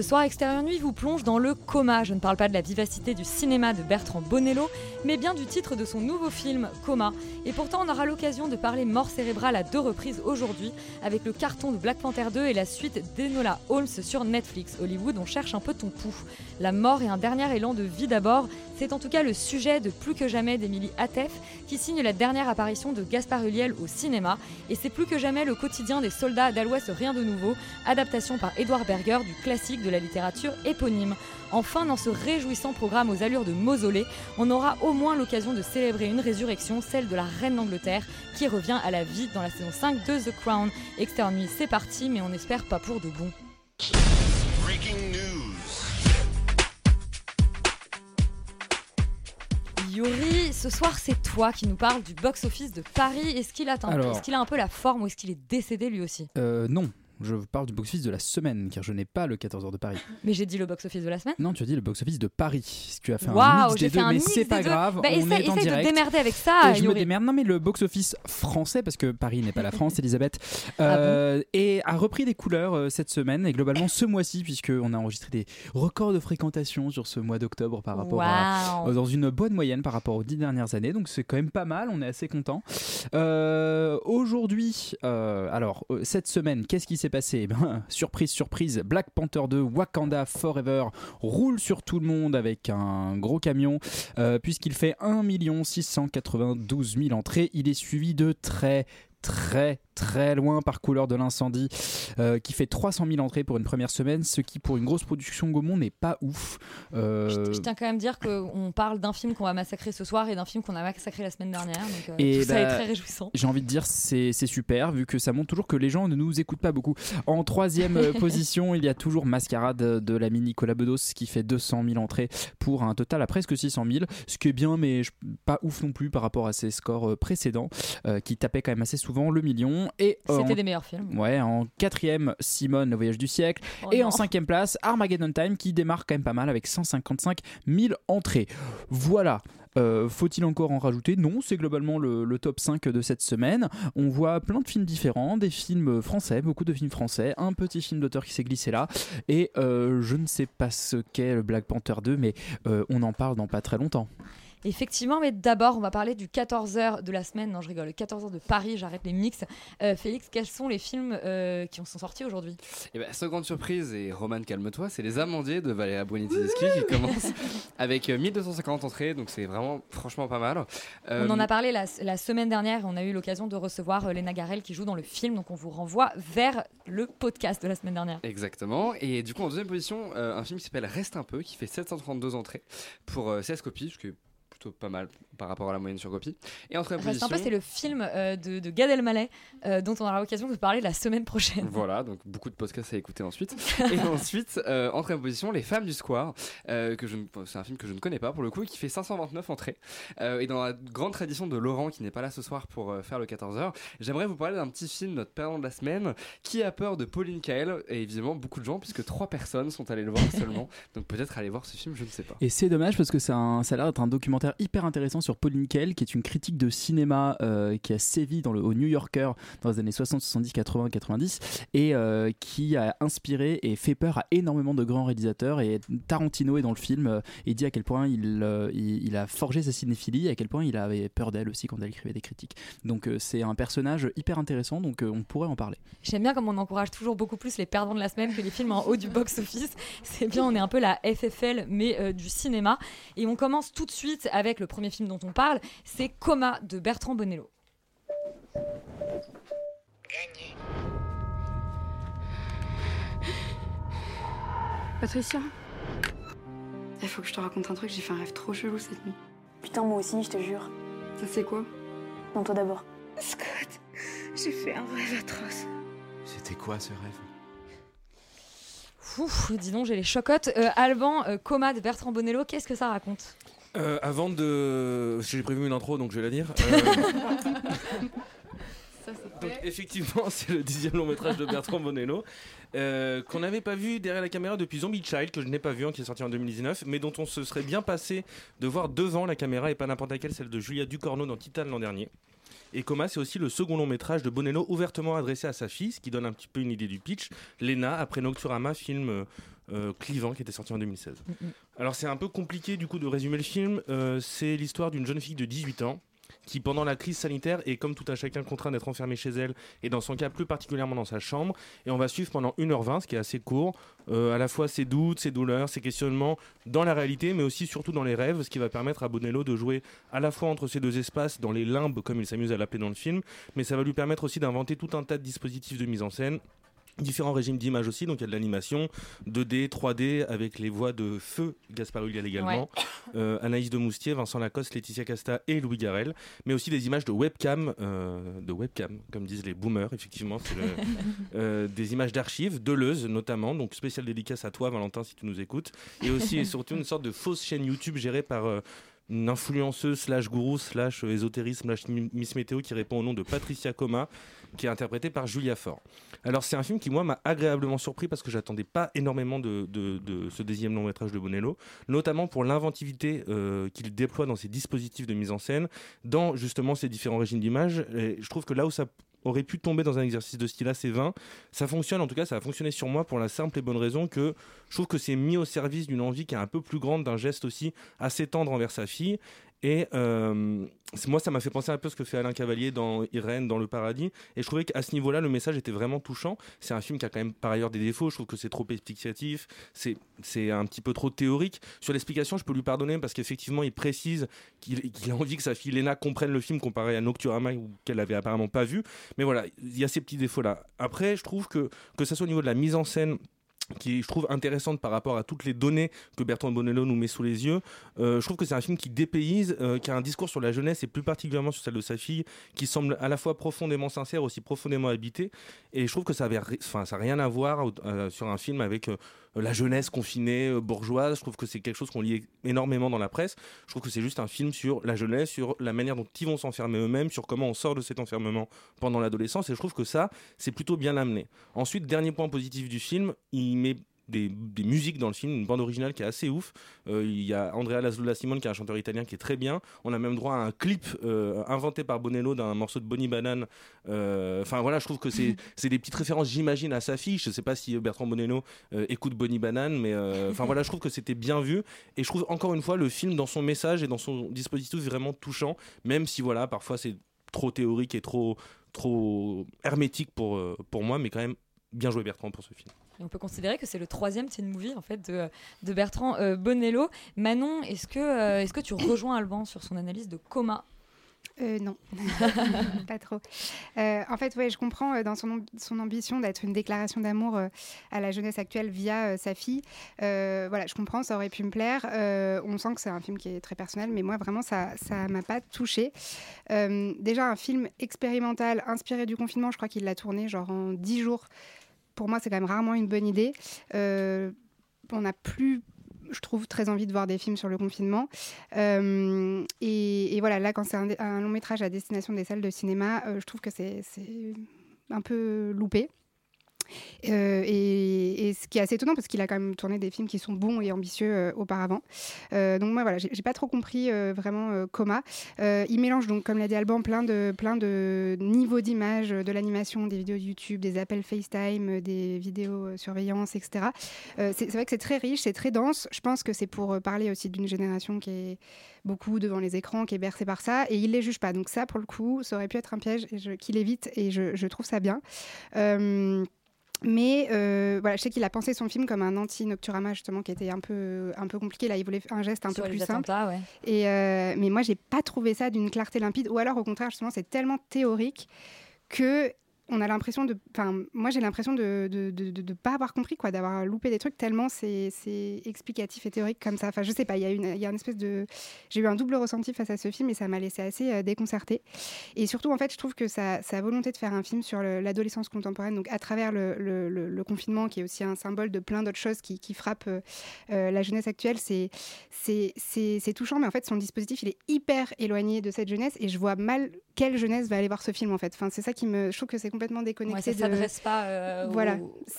Ce soir, Extérieur Nuit vous plonge dans le coma. Je ne parle pas de la vivacité du cinéma de Bertrand Bonello, mais bien du titre de son nouveau film, Coma. Et pourtant, on aura l'occasion de parler mort cérébrale à deux reprises aujourd'hui, avec le carton de Black Panther 2 et la suite d'Enola Holmes sur Netflix. Hollywood, on cherche un peu ton pouls. La mort et un dernier élan de vie d'abord, c'est en tout cas le sujet de Plus que jamais d'Émilie Atef, qui signe la dernière apparition de Gaspard Ulliel au cinéma. Et c'est plus que jamais le quotidien des soldats d'Al Ouest Rien de Nouveau, adaptation par Edouard Berger du classique de la littérature éponyme. Enfin, dans ce réjouissant programme aux allures de mausolée, on aura au moins l'occasion de célébrer une résurrection, celle de la reine d'Angleterre, qui revient à la vie dans la saison 5 de The Crown. Externe Nuit, c'est parti, mais on espère pas pour de bon. Breaking news. Yuri, ce soir c'est toi qui nous parles du box-office de Paris. Est-ce qu'il Alors- Est-ce qu'il a un peu la forme ou est-ce qu'il est décédé lui aussi? Euh, non, je parle du box-office de la semaine, car je n'ai pas le 14h de Paris. Mais j'ai dit le box-office de la semaine. Non, tu as dit le box-office de Paris. Tu as fait un Waouh, mix des deux, un mais c'est pas deux. grave. Bah, on essaye, est en essaye de direct. démerder avec ça, Et je me démerde. Non, mais le box-office français, parce que Paris n'est pas la France, Elisabeth, Ah euh, et a repris des couleurs euh, cette semaine et globalement ce mois-ci, puisqu'on a enregistré des records de fréquentation sur ce mois d'octobre par rapport à, euh, dans une bonne moyenne par rapport aux dix dernières années, donc c'est quand même pas mal, on est assez content. Aujourd'hui, alors cette semaine, qu'est-ce qui s'est passé Eh ben, Surprise, surprise, Black Panther 2, Wakanda Forever roule sur tout le monde avec un gros camion, euh, puisqu'il fait 1 692 000 entrées. Il est suivi de très très très loin par couleur de l'incendie euh, qui fait 300 000 entrées pour une première semaine ce qui pour une grosse production Gaumont n'est pas ouf Euh, Je, je tiens quand même à dire qu'on parle d'un film qu'on va massacrer ce soir et d'un film qu'on a massacré la semaine dernière. Donc euh, Et tout ça bah, est très réjouissant. J'ai envie de dire c'est c'est super vu que ça montre toujours que les gens ne nous écoutent pas beaucoup. En troisième position, il y a toujours Mascarade de l'ami Nicolas Bedos qui fait 200 000 entrées pour un total à presque 600 000, ce qui est bien mais pas ouf non plus par rapport à ses scores précédents euh, qui tapaient quand même assez souvent le million. Et euh, C'était en- des meilleurs films. Ouais, en quatrième, Simone, le voyage du siècle. Oh et non. en cinquième place, Armageddon Time qui démarre quand même pas mal avec 155 000 entrées. Voilà. Euh, Faut-il encore en rajouter? Non, c'est globalement le, le top 5 de cette semaine. On voit plein de films différents, des films français, beaucoup de films français, un petit film d'auteur qui s'est glissé là. Et euh, je ne sais pas ce qu'est le Black Panther 2, mais euh, on en parle dans pas très longtemps. Effectivement, mais d'abord, on va parler du 14h de la semaine. Non, je rigole, le 14h de Paris, j'arrête les mix. Euh, Félix, quels sont les films euh, qui sont sortis aujourd'hui? Et ben, grande surprise, et Roman, calme-toi, c'est Les Amandiers de Valéria Boniti-Zeski qui commence avec euh, 1250 entrées, donc c'est vraiment, franchement, pas mal. Euh, On en a parlé la, la semaine dernière et on a eu l'occasion de recevoir euh, Léna Garel qui joue dans le film. Donc on vous renvoie vers le podcast de la semaine dernière. Exactement. Et du coup, en deuxième position, euh, un film qui s'appelle Reste un peu, qui fait 732 entrées pour euh, 16 copies, ce qui plutôt pas mal par rapport à la moyenne sur copie. Et en troisième Reste un peu, c'est le film euh, de, de Gad Elmaleh euh, dont on aura l'occasion de parler la semaine prochaine. Voilà, donc beaucoup de podcasts à écouter ensuite. Et ensuite, euh, en troisième position, Les Femmes du Square, euh, que je c'est un film que je ne connais pas pour le coup, qui fait 529 entrées. Euh, et dans la grande tradition de Laurent, qui n'est pas là ce soir pour euh, faire le 14h, j'aimerais vous parler d'un petit film, notre perdant de la semaine, qui a peur de Pauline Kael, et évidemment beaucoup de gens, puisque trois personnes sont allées le voir seulement. Donc peut-être aller voir ce film, je ne sais pas. Et c'est dommage parce que un- ça a l'air d'être un documentaire hyper intéressant sur Pauline Kael, qui est une critique de cinéma euh, qui a sévi dans le, au New Yorker dans les années 60, 70, 80, 90, et euh, qui a inspiré et fait peur à énormément de grands réalisateurs. Et Tarantino est dans le film euh, et dit à quel point il, il, a forgé sa cinéphilie, et à quel point il avait peur d'elle aussi quand elle écrivait des critiques. Donc c'est un personnage hyper intéressant, donc on pourrait en parler. J'aime bien comme on encourage toujours beaucoup plus les perdants de la semaine que les films en haut du box-office. C'est bien, on est un peu la FFL, mais du cinéma. Et on commence tout de suite avec le premier film dont on parle, c'est Coma de Bertrand Bonello. Patricia Il faut que je te raconte un truc, j'ai fait un rêve trop chelou cette nuit. Putain, moi aussi, je te jure. C'est quoi? Non, toi d'abord. Scott, j'ai fait un rêve atroce. C'était quoi ce rêve? Ouf, dis donc, j'ai les chocottes. Euh, Alban, euh, Coma de Bertrand Bonello, qu'est-ce que ça raconte? Euh, avant de. J'ai prévu une intro, donc je vais la dire. Euh, donc, effectivement, c'est le dixième long métrage de Bertrand Bonello, euh, qu'on n'avait pas vu derrière la caméra depuis Zombie Child, que je n'ai pas vu, hein, qui est sorti en 2019, mais dont on se serait bien passé de voir devant la caméra et pas n'importe laquelle, celle de Julia Ducorneau dans Titan l'an dernier. Et Coma, c'est aussi le second long métrage de Bonello ouvertement adressé à sa fille, ce qui donne un petit peu une idée du pitch. Lena, après Nocturama, film euh, clivant qui était sorti en 2016. Alors c'est un peu compliqué du coup de résumer le film. Euh, c'est l'histoire d'une jeune fille de 18 ans qui pendant la crise sanitaire est comme tout un chacun contraint d'être enfermée chez elle et dans son cas plus particulièrement dans sa chambre et on va suivre pendant 1h20 ce qui est assez court euh, à la fois ses doutes, ses douleurs, ses questionnements dans la réalité mais aussi surtout dans les rêves ce qui va permettre à Bonello de jouer à la fois entre ces deux espaces dans les limbes comme il s'amuse à l'appeler dans le film mais ça va lui permettre aussi d'inventer tout un tas de dispositifs de mise en scène Différents régimes d'image aussi, donc il y a de l'animation, 2D, 3D, avec les voix de Feu, Gaspard Ulliel également, euh, Anaïs de Moustier, Vincent Lacoste, Laetitia Casta et Louis Garrel, mais aussi des images de webcam, euh, de webcam, comme disent les boomers, effectivement, le- euh, des images d'archives, Deleuze notamment, donc spéciale dédicace à toi Valentin si tu nous écoutes, et aussi et surtout une sorte de fausse chaîne YouTube gérée par... une influenceuse slash gourou slash ésotériste slash mi- Miss Météo qui répond au nom de Patricia Coma qui est interprétée par Julia Fort. Alors c'est un film qui moi m'a agréablement surpris parce que j'attendais pas énormément de, ce deuxième long métrage de Bonello, notamment pour l'inventivité euh, qu'il déploie dans ses dispositifs de mise en scène, dans justement ces différents régimes d'image. Je trouve que là où ça aurait pu tomber dans un exercice de style assez vain, ça fonctionne, en tout cas ça a fonctionné sur moi pour la simple et bonne raison que je trouve que c'est mis au service d'une envie qui est un peu plus grande, d'un geste aussi assez tendre envers sa fille. Et euh, moi, ça m'a fait penser un peu à ce que fait Alain Cavalier dans Irène, dans Le Paradis. Et je trouvais qu'à ce niveau-là, le message était vraiment touchant. C'est un film qui a quand même par ailleurs des défauts. Je trouve que c'est trop explicatif. C'est, un petit peu trop théorique. Sur l'explication, je peux lui pardonner parce qu'effectivement, il précise qu'il, a envie que sa fille Léna comprenne le film comparé à Nocturama qu'elle avait apparemment pas vu. Mais voilà, il y a ces petits défauts-là. Après, je trouve que, que ça soit au niveau de la mise en scène, qui je trouve intéressante par rapport à toutes les données que Bertrand Bonello nous met sous les yeux. Euh, je trouve que c'est un film qui dépayse, euh, qui a un discours sur la jeunesse et plus particulièrement sur celle de sa fille, qui semble à la fois profondément sincère, aussi profondément habité. Et je trouve que ça n'a enfin, ça a rien à voir euh, sur un film avec la jeunesse confinée, bourgeoise. Je trouve que c'est quelque chose qu'on lit énormément dans la presse. Je trouve que c'est juste un film sur la jeunesse, sur la manière dont ils vont s'enfermer eux-mêmes, sur comment on sort de cet enfermement pendant l'adolescence. Et je trouve que ça, c'est plutôt bien amené. Ensuite, dernier point positif du film, il met des, des musiques dans le film, une bande originale qui est assez ouf. Euh, il y a Andrea Laszlo Simone qui est un chanteur italien qui est très bien. On a même droit à un clip euh, inventé par Bonello d'un morceau de Bonnie Banane. Euh, Enfin voilà, je trouve que c'est des petites références, j'imagine, à sa fille. Je sais pas si Bertrand Bonello écoute Bonnie Banane, mais enfin voilà, je trouve que c'était bien vu. Et je trouve encore une fois le film dans son message et dans son dispositif vraiment touchant, même si voilà, parfois c'est trop théorique et trop trop hermétique pour, pour moi, mais quand même bien joué Bertrand pour ce film. On peut considérer que c'est le troisième teen movie de, Bertrand euh, Bonello. Manon, est-ce que, euh, est-ce que tu rejoins Alban sur son analyse de Coma? Euh, non, pas trop. En fait, ouais, je comprends dans son, am- son ambition d'être une déclaration d'amour à la jeunesse actuelle via sa fille. Voilà, je comprends, ça aurait pu me plaire. On sent que c'est un film qui est très personnel, mais moi, vraiment, ça ça m'a pas touché. déjà, un film expérimental inspiré du confinement, je crois qu'il l'a tourné genre en 10 jours. Pour moi, c'est quand même rarement une bonne idée. Euh, on n'a plus je trouve très envie de voir des films sur le confinement. Euh, et, voilà, là, quand c'est un, long métrage à destination des salles de cinéma, euh, je trouve que c'est un peu loupé. Euh, et, ce qui est assez étonnant parce qu'il a quand même tourné des films qui sont bons et ambitieux euh, auparavant. Euh, donc moi voilà, j'ai pas trop compris vraiment Coma. Il mélange donc comme l'a dit Alban plein de plein de niveaux d'images, de l'animation, des vidéos YouTube, des appels FaceTime, des vidéos surveillance, etc. C'est vrai que c'est très riche, c'est très dense. Je pense que c'est pour parler aussi d'une génération qui est beaucoup devant les écrans, qui est bercée par ça, et il les juge pas. Donc ça, pour le coup, ça aurait pu être un piège qu'il évite, et je trouve ça bien. Mais euh, voilà, je sais qu'il a pensé son film comme un anti-Nocturama justement qui était un peu un peu compliqué. Là, il voulait faire un geste un Sur peu plus simple. ouais. Et euh, mais moi, j'ai pas trouvé ça d'une clarté limpide. Ou alors, au contraire, justement, c'est tellement théorique que on a l'impression de. Enfin, moi, j'ai l'impression de de, de, de- pas avoir compris quoi, d'avoir loupé des trucs tellement c'est explicatif et théorique comme ça. Enfin, je sais pas. Il y a une y a une espèce de. J'ai eu un double ressenti face à ce film et ça m'a laissé assez euh, déconcertée. Et surtout, en fait, je trouve que sa, sa volonté de faire un film sur le- l'adolescence contemporaine, donc à travers le, le- confinement, qui est aussi un symbole de plein d'autres choses qui, qui frappent euh, euh, la jeunesse actuelle, c'est touchant, mais en fait, son dispositif, il est hyper éloigné de cette jeunesse et je vois mal quelle jeunesse va aller voir ce film, en fait. Enfin, c'est ça qui me. Je c'est complètement déconnecté. Ouais, ça de- s'adresse pas euh, au-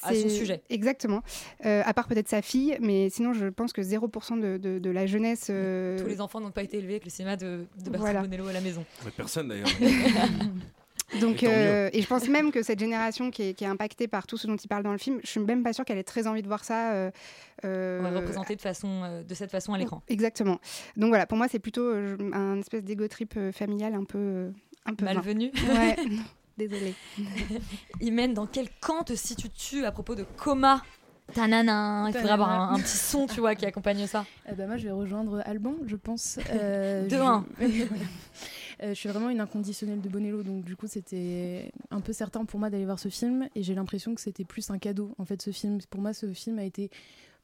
à son sujet. Exactement. Euh, à part peut-être sa fille, mais sinon, je pense que 0% de, de- de la jeunesse. euh, Tous les enfants n'ont pas été élevés avec le cinéma de, de Bertrand Voilà. Bonello à la maison. Mais personne d'ailleurs. Donc, Et euh, je pense même que cette génération qui est, qui est impactée par tout ce dont il parle dans le film, je suis même pas sûre qu'elle ait très envie de voir ça. euh, euh, représenté de, façon, de cette façon à l'écran. Exactement. Donc voilà, pour moi, c'est plutôt un espèce d'ego trip familial un peu, un peu. Malvenu. Ouais. Désolée. Imen, dans quel camp te situes-tu à propos de coma Tanana, il faudrait avoir un, un petit son, tu vois, qui accompagne ça. Eh ben, moi, je vais rejoindre Alban, je pense. Euh, De je- un. Euh, je suis vraiment une inconditionnelle de Bonello, donc du coup, c'était un peu certain pour moi d'aller voir ce film, et j'ai l'impression que c'était plus un cadeau. En fait, ce film, pour moi, ce film a été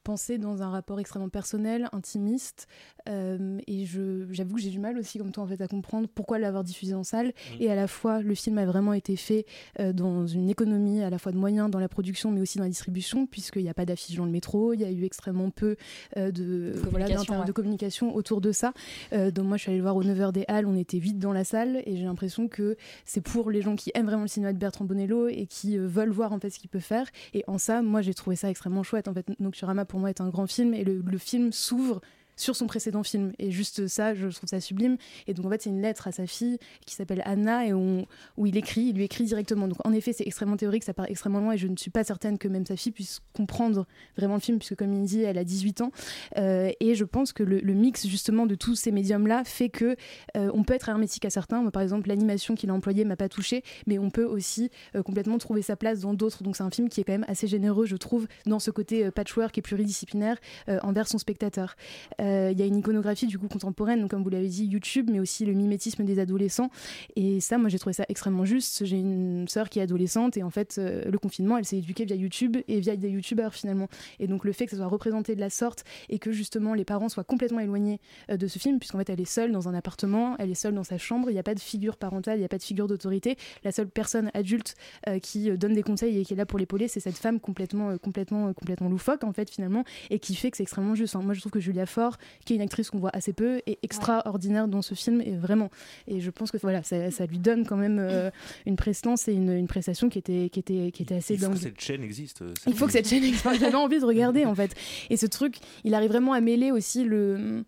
pensé dans un rapport extrêmement personnel, intimiste, euh, et je- j'avoue que j'ai du mal aussi, comme toi, en fait, à comprendre pourquoi l'avoir diffusé en salle. Et à la fois, le film a vraiment été fait euh, dans une économie à la fois de moyens dans la production, mais aussi dans la distribution, puisqu'il n'y a pas d'affiches dans le métro, il y a eu extrêmement peu euh, de, communication, d'inter- ouais. de communication autour de ça. Euh, donc moi, je suis allée le voir au 9h des Halles, on était 8 dans la salle, et j'ai l'impression que c'est pour les gens qui aiment vraiment le cinéma de Bertrand Bonello et qui euh, veulent voir en fait ce qu'il peut faire. Et en ça, moi, j'ai trouvé ça extrêmement chouette. En fait, Nocturama pour est un grand film, et le film s'ouvre sur son précédent film. Et juste ça, je trouve ça sublime. Et donc, en fait, c'est une lettre à sa fille qui s'appelle Anna et où il écrit, il lui écrit directement. Donc, en effet, c'est extrêmement théorique, ça part extrêmement loin et je ne suis pas certaine que même sa fille puisse comprendre vraiment le film, puisque, comme il dit, elle a 18 ans. Euh, et je pense que le, mix, justement, de tous ces médiums-là fait que euh, on peut être hermétique à certains. Moi, par exemple, l'animation qu'il a employée m'a pas touché, mais on peut aussi euh, complètement trouver sa place dans d'autres. Donc, c'est un film qui est quand même assez généreux, je trouve, dans ce côté patchwork et pluridisciplinaire envers son spectateur. Il y a une iconographie du coup contemporaine, donc comme vous l'avez dit, YouTube, mais aussi le mimétisme des adolescents. Et ça, moi, j'ai trouvé ça extrêmement juste. J'ai une sœur qui est adolescente et en fait, euh, le confinement, elle s'est éduquée via YouTube et via des YouTubeurs finalement. Et donc, le fait que ça soit représenté de la sorte et que justement les parents soient complètement éloignés euh, de ce film, puisqu'en fait, elle est seule dans un appartement, elle est seule dans sa chambre, il n'y a pas de figure parentale, il n'y a pas de figure d'autorité. La seule personne adulte euh, qui euh, donne des conseils et qui est là pour l'épauler, c'est cette femme complètement, euh, complètement, euh, complètement loufoque en fait finalement, et qui fait que c'est extrêmement juste. Moi, je trouve que Julia Fort, qui est une actrice qu'on voit assez peu, est extraordinaire dans ce film et vraiment. Et je pense que voilà, ça, ça lui donne quand même euh, une prestance et une, une prestation qui était, qui était, qui était assez Il faut dingue. que cette chaîne existe. euh, Il faut que cette chaîne existe. J'avais envie de regarder en fait. Et ce truc, il arrive vraiment à mêler aussi le.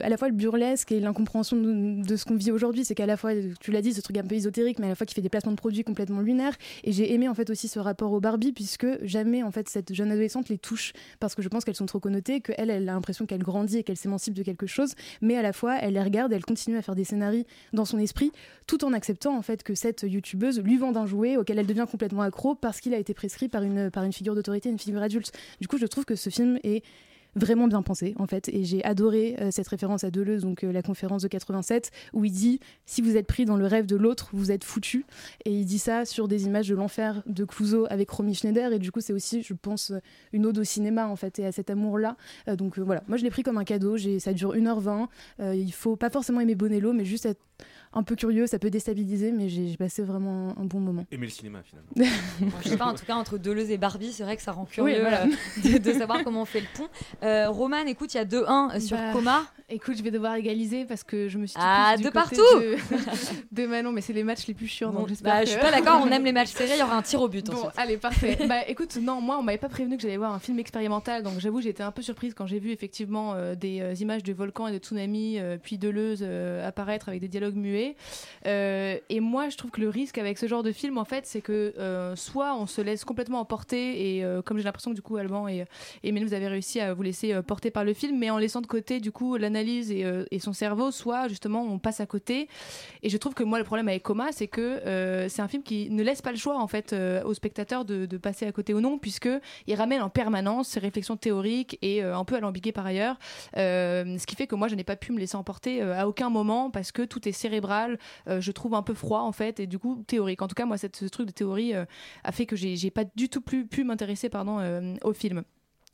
À la fois le burlesque et l'incompréhension de, ce qu'on vit aujourd'hui. C'est qu'à la fois, tu l'as dit, ce truc un peu ésotérique, mais à la fois qui fait des placements de produits complètement lunaires. Et j'ai aimé en fait aussi ce rapport au Barbie, puisque jamais en fait cette jeune adolescente les touche, parce que je pense qu'elles sont trop connotées, qu'elle, elle a l'impression qu'elle grandit et qu'elle s'émancipe de quelque chose, mais à la fois elle les regarde, elle continue à faire des scénarios dans son esprit, tout en acceptant en fait que cette youtubeuse lui vende un jouet auquel elle devient complètement accro parce qu'il a été prescrit par une, par une figure d'autorité, une figure adulte. Du coup, je trouve que ce film est vraiment bien pensé en fait. Et j'ai adoré euh, cette référence à Deleuze donc euh, la conférence de 87 où il dit si vous êtes pris dans le rêve de l'autre vous êtes foutu et il dit ça sur des images de l'enfer de Clouseau avec Romy Schneider. Et du coup c'est aussi je pense euh, une ode au cinéma en fait et à cet amour là donc voilà. Moi je l'ai pris comme un cadeau. Ça dure 1h20 euh, il faut pas forcément aimer Bonello mais juste être un peu curieux, ça peut déstabiliser, mais j'ai passé vraiment un bon moment. Aimer le cinéma finalement. Bon, je sais pas, en tout cas, entre Deleuze et Barbie, c'est vrai que ça rend curieux Oui, voilà. euh, de, de savoir comment on fait le pont. Euh, Roman, écoute, il y a 2-1 sur Bah, Coma. Écoute, je vais devoir égaliser parce que je me suis. Ah, de côté partout de, de Manon, mais c'est les matchs les plus chiants. Bon, donc j'espère bah, que- Je suis pas d'accord, on aime les matchs serrés, il y aura un tir au but Bon, ensuite. allez, parfait. bah écoute, non, moi on m'avait pas prévenu que j'allais voir un film expérimental, donc j'avoue j'ai été un peu surprise quand j'ai vu effectivement euh, des euh, images de volcans et de tsunamis, euh, puis de Deleuze euh, apparaître avec des dialogues muets. Euh, et moi je trouve que le risque avec ce genre de film en fait, c'est que euh, soit on se laisse complètement emporter, et euh, comme j'ai l'impression que du coup Alban et, et vous avez réussi à vous laisser porter par le film, mais en laissant de côté du coup l'analyse et, son cerveau, soit justement on passe à côté. Et je trouve que moi le problème avec Coma, c'est que c'est un film qui ne laisse pas le choix en fait au spectateur de, passer à côté ou non, puisque il ramène en permanence ses réflexions théoriques et un peu alambiquées par ailleurs, ce qui fait que moi je n'ai pas pu me laisser emporter à aucun moment parce que tout est cérébral, euh, je trouve un peu froid en fait et du coup théorique. En tout cas moi cette, ce truc de théorie euh, a fait que j'ai pas du tout plus pu m'intéresser pardon euh, au film.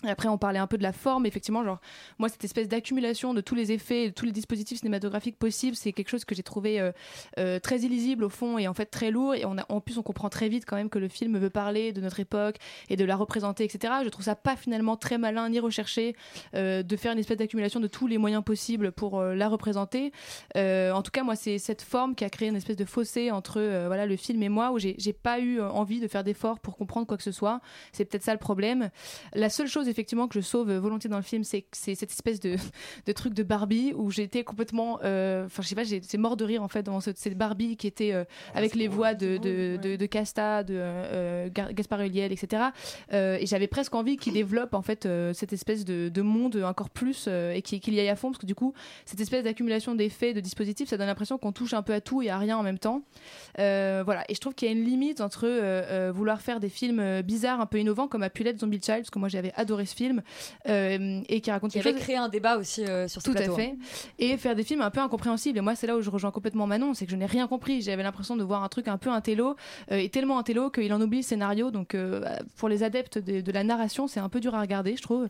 Après, on parlait un peu de la forme. Effectivement, genre, moi, cette espèce d'accumulation de tous les effets, de tous les dispositifs cinématographiques possibles, c'est quelque chose que j'ai trouvé euh, euh, très illisible au fond et en fait très lourd. Et en plus, on comprend très vite quand même que le film veut parler de notre époque et de la représenter, etc. Je trouve ça pas finalement très malin ni recherché euh, de faire une espèce d'accumulation de tous les moyens possibles pour la représenter. En tout cas, moi, c'est cette forme qui a créé une espèce de fossé entre voilà le film et moi, où j'ai pas eu envie de faire d'efforts pour comprendre quoi que ce soit. C'est peut-être ça le problème. La seule chose effectivement que je sauve volontiers dans le film, c'est c'est cette espèce de, de truc de Barbie où j'étais complètement, euh, enfin je sais pas, j'étais mort de rire en fait dans cette, cette Barbie qui était euh, avec les voix de, de, de, de Casta, de euh, Gaspard Ulliel, etc. Euh, et j'avais presque envie qu'il développe en fait cette espèce de, de monde encore plus et qu'il y aille à fond parce que du coup cette espèce d'accumulation d'effets, de dispositifs, ça donne l'impression qu'on touche un peu à tout et à rien en même temps. Voilà, et je trouve qu'il y a une limite entre vouloir faire des films bizarres, un peu innovants, comme a pu l'être Zombie Child, parce que moi j'avais adoré ce film, euh, et qui raconte Qui quelque avait chose. créé un débat aussi euh, sur ce Tout à fait. Et faire des films un peu incompréhensibles. Et moi, c'est là où je rejoins complètement Manon, c'est que je n'ai rien compris. J'avais l'impression de voir un truc un peu intello, euh, et tellement intello qu'il en oublie le scénario. Donc, euh, pour les adeptes de, de la narration, c'est un peu dur à regarder, je trouve.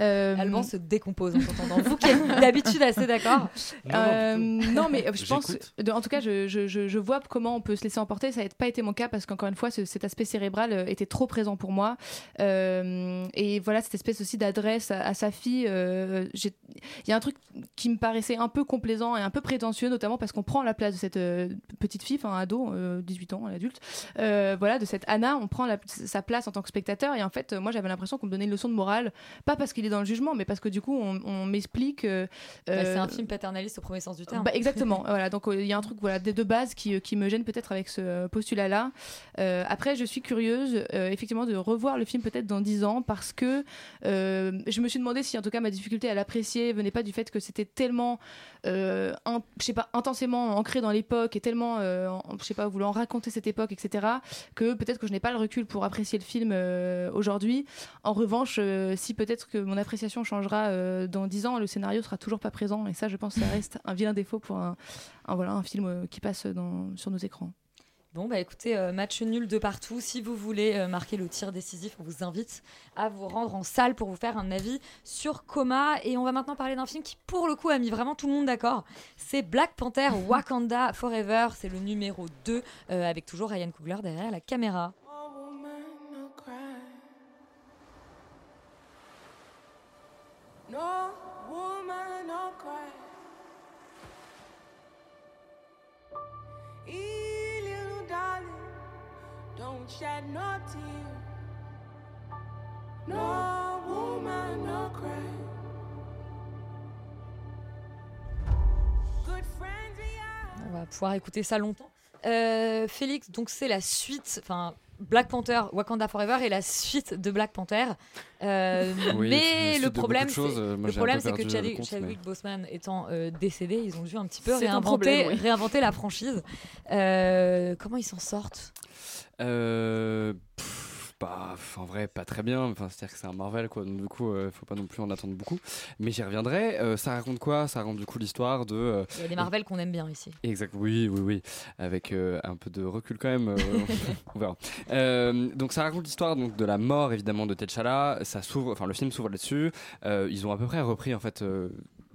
Euh, Alban se décompose en t'entendant. Vous qui êtes d'habitude assez d'accord. euh, non, mais je pense, de- en tout cas, je, je, je, je vois comment on peut se laisser emporter. Ça n'a pas été mon cas parce qu'encore une fois, ce- cet aspect cérébral était trop présent pour moi. Euh, et voilà, cette espèce aussi d'adresse à, à sa fille. euh, Il y a un truc qui me paraissait un peu complaisant et un peu prétentieux, notamment parce qu'on prend la place de cette euh, petite fille, enfin ado, euh, 18 ans, adulte. Euh, voilà, de cette Anna, on prend la- sa place en tant que spectateur. Et en fait, euh, moi, j'avais l'impression qu'on me donnait une leçon de morale, pas parce qu'il est dans le jugement, mais parce que du coup, on, on m'explique. euh, Bah, c'est euh, un film paternaliste au premier sens du terme. bah, exactement. voilà, donc euh, il y a un truc voilà de, base qui, euh, qui me gêne peut-être avec ce euh, postulat-là. Euh, après, je suis curieuse, euh, effectivement, de revoir le film peut-être dans 10 ans parce que euh, je me suis demandé si en tout cas ma difficulté à l'apprécier venait pas du fait que c'était tellement, euh, je sais pas, intensément ancré dans l'époque et tellement, euh, je sais pas, voulant raconter cette époque, etc. Que peut-être que je n'ai pas le recul pour apprécier le film euh, aujourd'hui. En revanche, euh, si peut-être que mon appréciation changera euh, dans 10 ans, le scénario sera toujours pas présent et ça, je pense, ça reste un vilain défaut pour un, voilà, un film euh, qui passe sur nos écrans. Bon, bah écoutez, euh, match nul de partout. Si vous voulez euh, marquer le tir décisif, on vous invite à vous rendre en salle pour vous faire un avis sur Coma. Et on va maintenant parler d'un film qui, pour le coup, a mis vraiment tout le monde d'accord. C'est Black Panther Wakanda Forever. C'est le numéro 2, euh, avec toujours Ryan Coogler derrière la caméra. Pouvoir écouter ça longtemps. Euh, Félix, donc c'est la suite, enfin Black Panther, Wakanda Forever est la suite de Black Panther. Euh, Oui, mais le problème, choses, le problème, c'est que Chadwick, compte, Chadwick mais- Boseman étant euh, décédé, ils ont dû un petit peu réinventer, problème, oui. réinventer la franchise. Euh, comment ils s'en sortent? Euh, pff, bah, en vrai, pas très bien. Enfin, c'est-à-dire que c'est un Marvel, quoi. Donc, du coup, euh, faut pas non plus en attendre beaucoup. Mais j'y reviendrai. Euh, ça raconte quoi? Ça raconte du coup l'histoire de. euh, Il y a des Marvel qu'on aime bien ici. Exact, oui, oui, oui, avec euh, un peu de recul quand même, euh, on verra. Donc ça raconte l'histoire donc de la mort évidemment de T'Challa. Ça s'ouvre, enfin le film s'ouvre là-dessus. Ils ont à peu près repris en fait.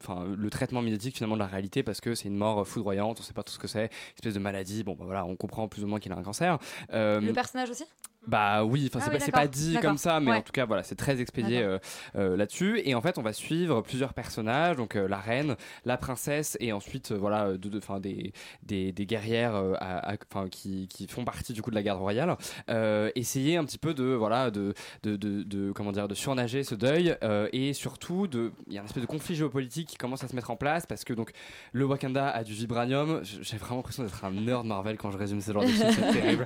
enfin le traitement médiatique finalement de la réalité parce que c'est une mort foudroyante, on sait pas tout ce que c'est, espèce de maladie. Bon, bah voilà, on comprend plus ou moins qu'il a un cancer. Le personnage aussi? Bah oui, enfin Ah c'est oui, pas, dit comme ça, mais Ouais. en tout cas voilà, c'est très expédié euh, euh, là-dessus. Et en fait, on va suivre plusieurs personnages, donc euh, la reine, la princesse, et ensuite voilà, de, de- 'fin, des, des, des guerrières, à- à- 'fin, qui, qui font partie du coup de la garde royale. Essayer un petit peu de voilà, de, de, de, de- comment dire, de surnager ce deuil, et surtout de, il y a une espèce de conflit géopolitique qui commence à se mettre en place parce que donc le Wakanda a du vibranium. J'ai vraiment l'impression d'être un nerd Marvel quand je résume ce genre de choses, c'est terrible.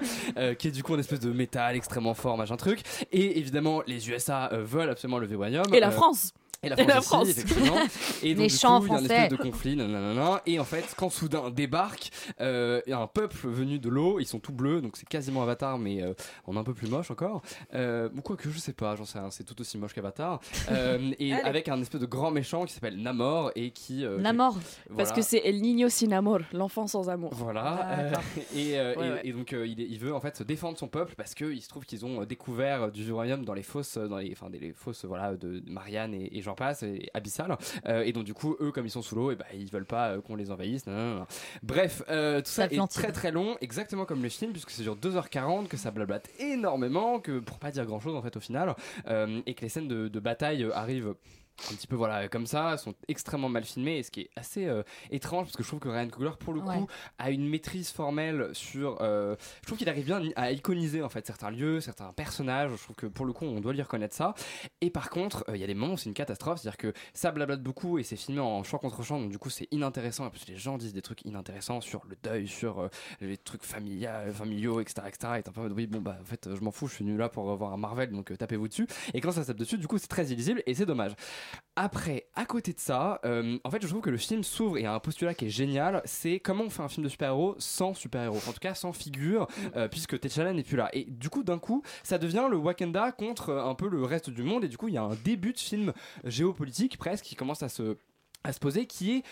Qui est du coup une espèce de métal extrêmement fort, machin truc. Et évidemment, les USA euh, veulent absolument le vibranium. Et la Euh, France. Et la Et France, la aussi, France. effectivement. Et donc, Méchants du coup, il y a une espèce de conflit, nanana. Et en fait, quand soudain débarque euh, un peuple venu de l'eau, ils sont tout bleus, donc c'est quasiment Avatar, mais euh, en un peu plus moche encore. Euh, ou quoi que je sais pas, j'en sais rien, c'est tout aussi moche qu'Avatar. Euh, et Allez. avec un espèce de grand méchant qui s'appelle Namor et qui. euh, Namor. Parce que c'est El Niño sin amor, l'enfant sans amour. Voilà. euh, et, euh, Ouais, et- ouais. et donc euh, il, est- il veut en fait se défendre son peuple parce qu'il se trouve qu'ils ont euh, découvert euh, du vibranium dans les fosses, euh, dans les, enfin des les fosses voilà de de Marianne et, et j'en passe, et abyssales. Euh, et donc du coup eux comme ils sont sous l'eau, et ben ils veulent pas euh, qu'on les envahisse. Bref, euh, tout ça est très très long, exactement comme le film puisque c'est sur 2h40 que ça blablate énormément, que pour pas dire grand chose en fait au final, euh, et que les scènes de, de bataille arrivent un petit peu voilà comme ça sont extrêmement mal filmées et ce qui est assez euh, étrange parce que je trouve que Ryan Coogler pour le coup Ouais. a une maîtrise formelle sur euh, je trouve qu'il arrive bien à iconiser en fait certains lieux certains personnages. Je trouve que pour le coup on doit lui reconnaître ça. Et par contre euh, il y a des moments où c'est une catastrophe c'est à dire que ça blablate beaucoup et c'est filmé en champ contre champ donc du coup c'est inintéressant. Et plus les gens disent des trucs inintéressants sur le deuil sur les trucs familiaux familiaux etc etc et t'es un peu oui bon bah en fait je m'en fous je suis venu là pour voir un Marvel donc tapez-vous dessus. Et quand ça se tape dessus du coup c'est très illisible et c'est dommage après, à côté de ça, euh, en fait, je trouve que le film s'ouvre et a un postulat qui est génial. C'est comment on fait un film de super-héros sans super-héros, en tout cas sans figure, euh, puisque T'Challa n'est plus là. Et du coup, d'un coup, ça devient le Wakanda contre euh, un peu le reste du monde. Et du coup, il y a un début de film géopolitique presque qui commence à se à se poser qui est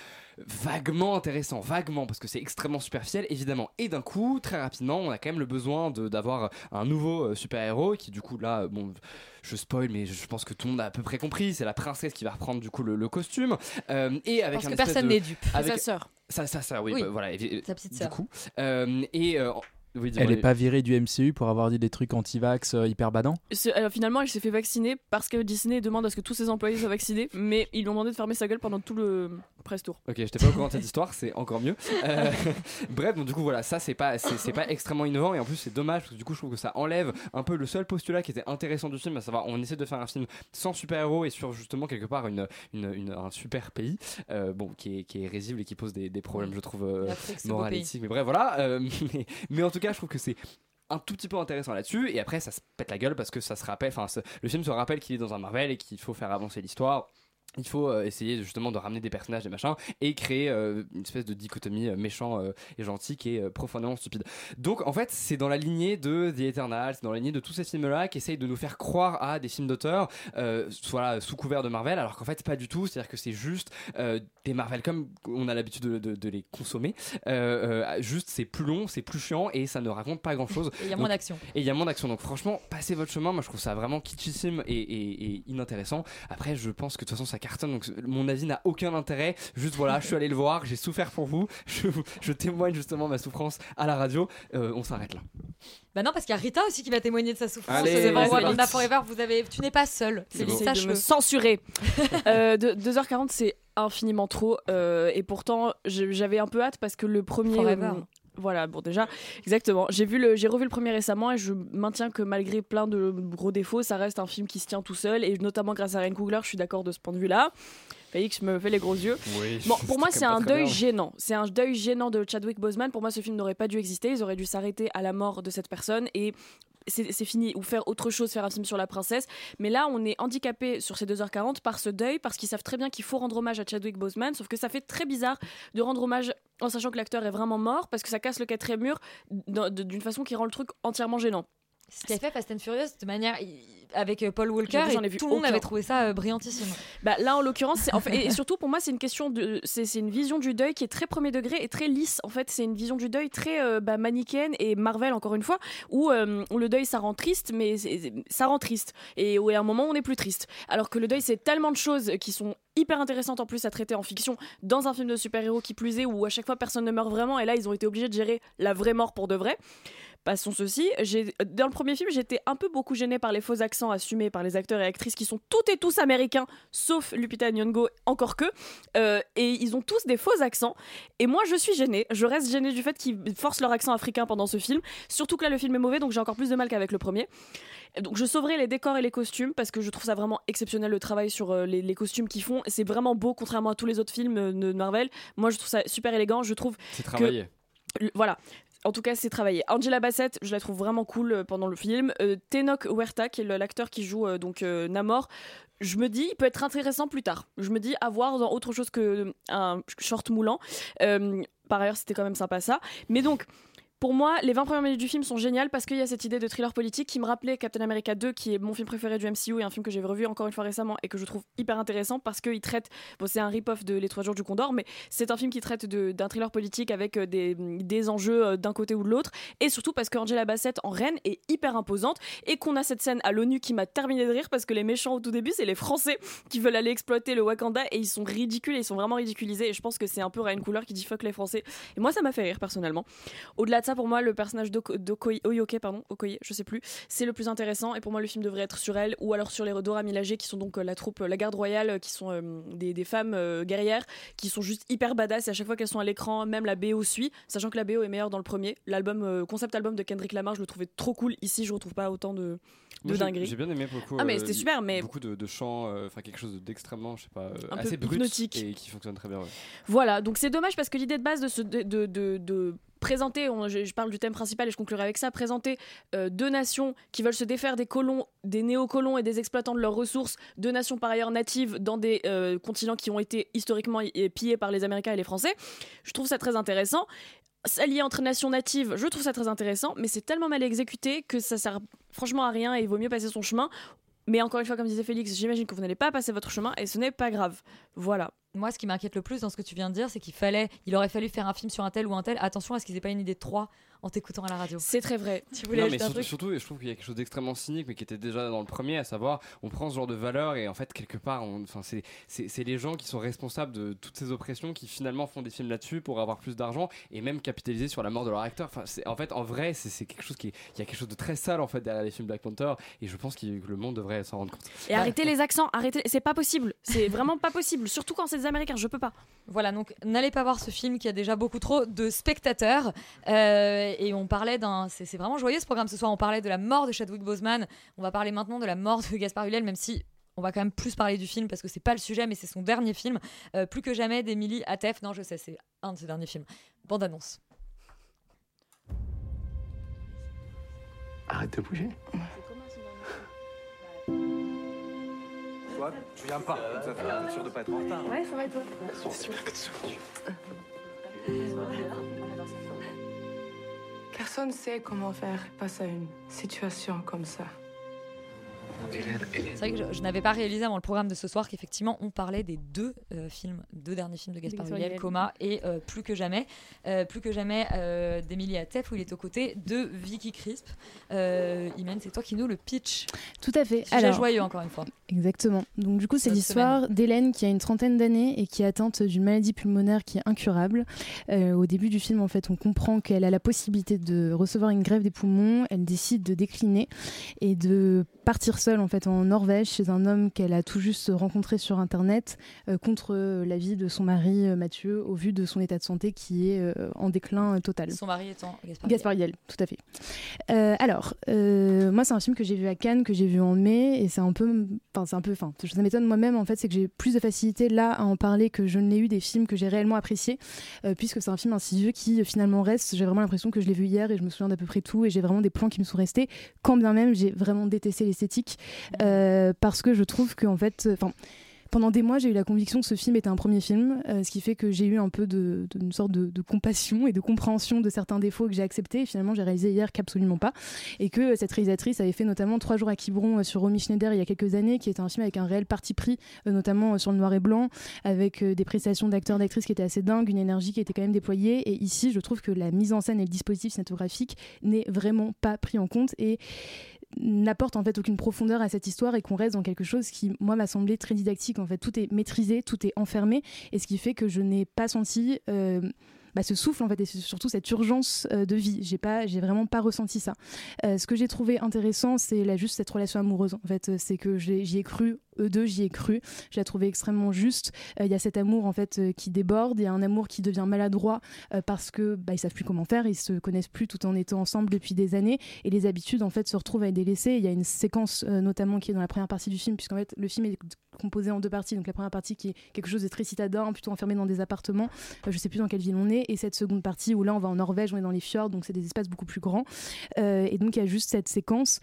vaguement intéressant, vaguement parce que c'est extrêmement superficiel évidemment et d'un coup très rapidement on a quand même le besoin d'avoir un nouveau euh, super-héros qui du coup là euh, bon je spoil mais je pense que tout le monde a à peu près compris c'est la princesse qui va reprendre du coup le, le costume euh, et avec Parce un que personne n'est dupe. Avec sa sœur. sa, sa sœur oui, Oui, bah, voilà sa petite du sœur. coup Euh, et euh, oui, Elle est les- pas virée du MCU pour avoir dit des trucs anti-vax euh, hyper badants C'est- alors, finalement, elle s'est fait vacciner parce que Disney demande à ce que tous ses employés soient vaccinés, mais ils lui ont demandé de fermer sa gueule pendant tout le tour. Ok, j'étais pas au courant de cette histoire, c'est encore mieux. Euh, bref, donc du coup voilà, ça c'est pas c'est pas extrêmement innovant et en plus c'est dommage parce que du coup je trouve que ça enlève un peu le seul postulat qui était intéressant du film, à savoir on essaie de faire un film sans super héros et sur justement quelque part une, une, une- un super pays, euh, bon qui est qui est risible et qui pose des, des problèmes je trouve euh, éthiques, mais bref voilà. euh, mais, mais en tout cas je trouve que c'est un tout petit peu intéressant là-dessus et après ça se pète la gueule parce que ça se rappelle enfin le film se rappelle qu'il est dans un Marvel et qu'il faut faire avancer l'histoire il faut euh, essayer justement de ramener des personnages des machins et créer euh, une espèce de dichotomie euh, méchant euh, et gentil qui est euh, profondément stupide donc en fait c'est dans la lignée de The Eternal c'est dans la lignée de tous ces films là qui essayent de nous faire croire à des films d'auteur soit sous couvert de Marvel alors qu'en fait pas du tout c'est à dire que c'est juste des Marvel comme on a l'habitude de, de- de les consommer juste c'est plus long c'est plus chiant et ça ne raconte pas grand chose Et il y a moins d'action. et il y a moins d'action. Donc franchement, passez votre chemin. Moi, je trouve ça vraiment kitschissime et, et- et inintéressant. Après, je pense que de toute façon, ça cartonne. Donc mon avis n'a aucun intérêt. Juste voilà, je suis allé le voir. J'ai souffert pour vous. Je, je témoigne justement ma souffrance à la radio. Euh, on s'arrête là. Bah non, parce qu'il y a Rita aussi qui va témoigner de sa souffrance. Allez, C'est vrai, Forever, vous avez, tu n'es pas seul. C'est bon. me censurer. Euh, de- 2h40, c'est infiniment trop. euh, et pourtant, j'avais un peu hâte parce que le premier. Forever. Voilà, bon déjà, exactement. J'ai vu le, j'ai revu le premier récemment et je maintiens que malgré plein de gros défauts, ça reste un film qui se tient tout seul et notamment grâce à Ryan Coogler, je suis d'accord de ce point de vue-là. Félix me fait les gros yeux. Oui. Bon, pour moi, C'est un deuil bien. gênant. C'est un deuil gênant de Chadwick Boseman. Pour moi, ce film n'aurait pas dû exister. Ils auraient dû s'arrêter à la mort de cette personne et c'est fini. Ou faire autre chose, faire un film sur la princesse. Mais là, on est handicapé sur ces 2h40 par ce deuil, parce qu'ils savent très bien qu'il faut rendre hommage à Chadwick Boseman. Sauf que ça fait très bizarre de rendre hommage en sachant que l'acteur est vraiment mort, parce que ça casse le quatrième mur d'une façon qui rend le truc entièrement gênant. Ce qui a fait Fast and Furious de manière avec euh, Paul Walker et vu tout le monde avait trouvé ça euh, brillantissime. Bah, là, en l'occurrence, en fait, et, surtout pour moi, c'est une question de. C'est une vision du deuil qui est très premier degré et très lisse. En fait, c'est une vision du deuil très euh, bah, manichéenne et Marvel, encore une fois, où, euh, où le deuil ça rend triste, mais ça rend triste. Et où à un moment, on est plus triste. Alors que le deuil, c'est tellement de choses qui sont hyper intéressante en plus à traiter en fiction dans un film de super-héros qui plus est où à chaque fois personne ne meurt vraiment et là ils ont été obligés de gérer la vraie mort pour de vrai. Passons ceci, dans le premier film j'étais un peu beaucoup gênée par les faux accents assumés par les acteurs et actrices qui sont toutes et tous américains sauf Lupita Nyong'o encore que Euh, et ils ont tous des faux accents et moi je suis gênée, je reste gênée du fait qu'ils forcent leur accent africain pendant ce film, surtout que là le film est mauvais donc j'ai encore plus de mal qu'avec le premier. Donc je sauverai les décors et les costumes parce que je trouve ça vraiment exceptionnel le travail sur euh, les, les costumes qu'ils font. C'est vraiment beau contrairement à tous les autres films euh, de Marvel. Moi je trouve ça super élégant. Je trouve C'est travaillé. voilà. En tout cas, c'est travaillé. Angela Bassett, je la trouve vraiment cool euh, pendant le film. Euh, Tenoch Huerta, qui est l'acteur qui joue euh, donc euh, Namor, je me dis, il peut être intéressant plus tard. Je me dis, à voir dans autre chose que un short moulant. Par ailleurs, c'était quand même sympa ça. Mais donc, pour moi, les 20 premières minutes du film sont géniales parce qu'il y a cette idée de thriller politique qui me rappelait Captain America 2, qui est mon film préféré du MCU et un film que j'ai revu encore une fois récemment et que je trouve hyper intéressant parce qu'il traite, bon, c'est un rip-off de Les Trois Jours du Condor, mais c'est un film qui traite d'un thriller politique avec euh, des, enjeux euh, d'un côté ou de l'autre et surtout parce qu'Angela Bassett en reine est hyper imposante et qu'on a cette scène à l'ONU qui m'a terminé de rire parce que les méchants au tout début, c'est les Français qui veulent aller exploiter le Wakanda et ils sont ridicules et ils sont vraiment ridiculisés et je pense que c'est un peu Ryan Coogler qui dit fuck les Français et moi ça m'a fait rire personnellement. Au-delà de ça, pour moi, le personnage d'Oko- d'Okoye, Oyoke, pardon, Okoye, je sais plus, c'est le plus intéressant. Et pour moi, le film devrait être sur elle ou alors sur les Dora Milaje, qui sont donc euh, la troupe, euh, la garde royale, euh, qui sont euh, des, des femmes euh, guerrières, qui sont juste hyper badass. Et à chaque fois qu'elles sont à l'écran, même la BO suit, sachant que la BO est meilleure dans le premier. L'album, euh, concept album de Kendrick Lamar, je le trouvais trop cool. Ici, je retrouve pas autant de, de dinguerie. J'ai bien aimé pour le coup. Ah, mais c'était super, mais Beaucoup de, de chants, enfin quelque chose d'extrêmement, je sais pas, Un peu assez brut hypnotique. et qui fonctionne très bien. ouais. Voilà, donc c'est dommage parce que l'idée de base de, ce, de, de, de- de présenter, je, parle du thème principal et je conclurai avec ça, présenter euh, deux nations qui veulent se défaire des colons, des néocolons et des exploitants de leurs ressources, deux nations par ailleurs natives dans des euh, continents qui ont été historiquement pillés par les Américains et les Français. Je trouve ça très intéressant. S'allier entre nations natives, je trouve ça très intéressant, mais c'est tellement mal exécuté que ça sert franchement à rien et il vaut mieux passer son chemin. Mais encore une fois, comme disait Félix, j'imagine que vous n'allez pas passer votre chemin et ce n'est pas grave. Voilà. Moi, ce qui m'inquiète le plus dans ce que tu viens de dire, c'est qu'il fallait, il aurait fallu faire un film sur un tel ou un tel. Attention à ce qu'ils aient pas une idée de trois en t'écoutant à la radio. C'est très vrai. Tu voulais Non, mais surtout, truc surtout, je trouve qu'il y a quelque chose d'extrêmement cynique, mais qui était déjà dans le premier, à savoir, on prend ce genre de valeur et en fait, quelque part, enfin, c'est- les gens qui sont responsables de toutes ces oppressions qui finalement font des films là-dessus pour avoir plus d'argent et même capitaliser sur la mort de leur acteur. Enfin, en fait, en vrai, c'est c'est quelque chose qui, il y a quelque chose de très sale en fait derrière les films Black Panther et je pense que le monde devrait s'en rendre compte. Et arrêtez les accents, arrêtez, c'est pas possible, c'est vraiment pas possible, surtout quand c'est des Américains, je peux pas. Voilà, donc n'allez pas voir ce film qui a déjà beaucoup trop de spectateurs. Euh, et on parlait d'un. C'est c'est vraiment joyeux ce programme ce soir. On parlait de la mort de Chadwick Boseman. On va parler maintenant de la mort de Gaspard Ulliel, même si. On va quand même plus parler du film parce que c'est pas le sujet, mais c'est son dernier film. Euh, plus que jamais d'Emily Atef. Non, je sais, c'est un de ses derniers films. Bande annonce. Arrête de bouger. Toi, tu viens pas. Ça fait sûr de pas être en retard. Ouais, ça va et toi? J'espère que tu Personne sait comment faire face à une situation comme ça. C'est vrai que je, je n'avais pas réalisé avant le programme de ce soir qu'effectivement on parlait des deux euh, films, deux derniers films de Gaspard Ulliel. Coma et euh, Plus que jamais, euh, Plus que jamais euh, d'Emilie Atef où il est aux côtés de Vicky Crisp. Imen, c'est toi qui nous le pitch. Tout à fait. Sujet joyeux encore une fois. Exactement. Donc du coup, c'est l'histoire d'Hélène qui a une trentaine d'années et qui est atteinte d'une maladie pulmonaire qui est incurable. Au début du film, en fait, on comprend qu'elle a la possibilité de recevoir une grève des poumons. Elle décide de décliner et de partir seule en fait en Norvège chez un homme qu'elle a tout juste rencontré sur internet euh, contre l'avis de son mari euh, Mathieu au vu de son état de santé qui est euh, en déclin euh, total. Son mari étant Gaspard, Gaspard tout à fait. Euh, alors, euh, moi, c'est un film que j'ai vu à Cannes, que j'ai vu en mai, et c'est un peu, enfin, c'est un peu, enfin, ça m'étonne moi-même en fait, c'est que j'ai plus de facilité là à en parler que je ne l'ai eu des films que j'ai réellement appréciés, euh, puisque c'est un film insidieux qui euh, finalement reste. J'ai vraiment l'impression que je l'ai vu hier et je me souviens d'à peu près tout, et j'ai vraiment des plans qui me sont restés, quand bien même j'ai vraiment détesté l'esthétique, euh, parce que je trouve que en fait, pendant des mois, j'ai eu la conviction que ce film était un premier film, euh, ce qui fait que j'ai eu un peu de, une sorte de, compassion et de compréhension de certains défauts que j'ai acceptés. Et finalement, j'ai réalisé hier qu'absolument pas. Et que euh, cette réalisatrice avait fait notamment Trois jours à Quiberon sur Romy Schneider il y a quelques années, qui était un film avec un réel parti pris, notamment sur le noir et blanc, avec des prestations d'acteurs, d'actrices qui étaient assez dingues, une énergie qui était quand même déployée. Et ici, je trouve que la mise en scène et le dispositif cinématographique n'est vraiment pas pris en compte. Et n'apporte en fait aucune profondeur à cette histoire et qu'on reste dans quelque chose qui moi m'a semblé très didactique en fait. Tout est maîtrisé tout est enfermé et ce qui fait que je n'ai pas senti euh, bah, ce souffle en fait et surtout cette urgence euh, de vie. J'ai pas j'ai vraiment pas ressenti ça. Euh, ce que j'ai trouvé intéressant c'est là juste cette relation amoureuse en fait. C'est que j'y ai cru eux deux j'y ai cru. Je la trouvais extrêmement juste. Euh, il y a cet amour en fait euh, qui déborde. Il y a un amour qui devient maladroit euh, parce que bah, ils savent plus comment faire. Ils se connaissent plus tout en étant ensemble depuis des années. Et les habitudes en fait se retrouvent à être délaissées. Il y a une séquence notamment qui est dans la première partie du film puisqu'en fait le film est composé en deux parties. Donc la première partie qui est quelque chose de très citadin plutôt enfermé dans des appartements. Euh, je sais plus dans quelle ville on est. Et cette seconde partie où là on va en Norvège on est dans les fjords. Donc c'est des espaces beaucoup plus grands. Et donc il y a juste cette séquence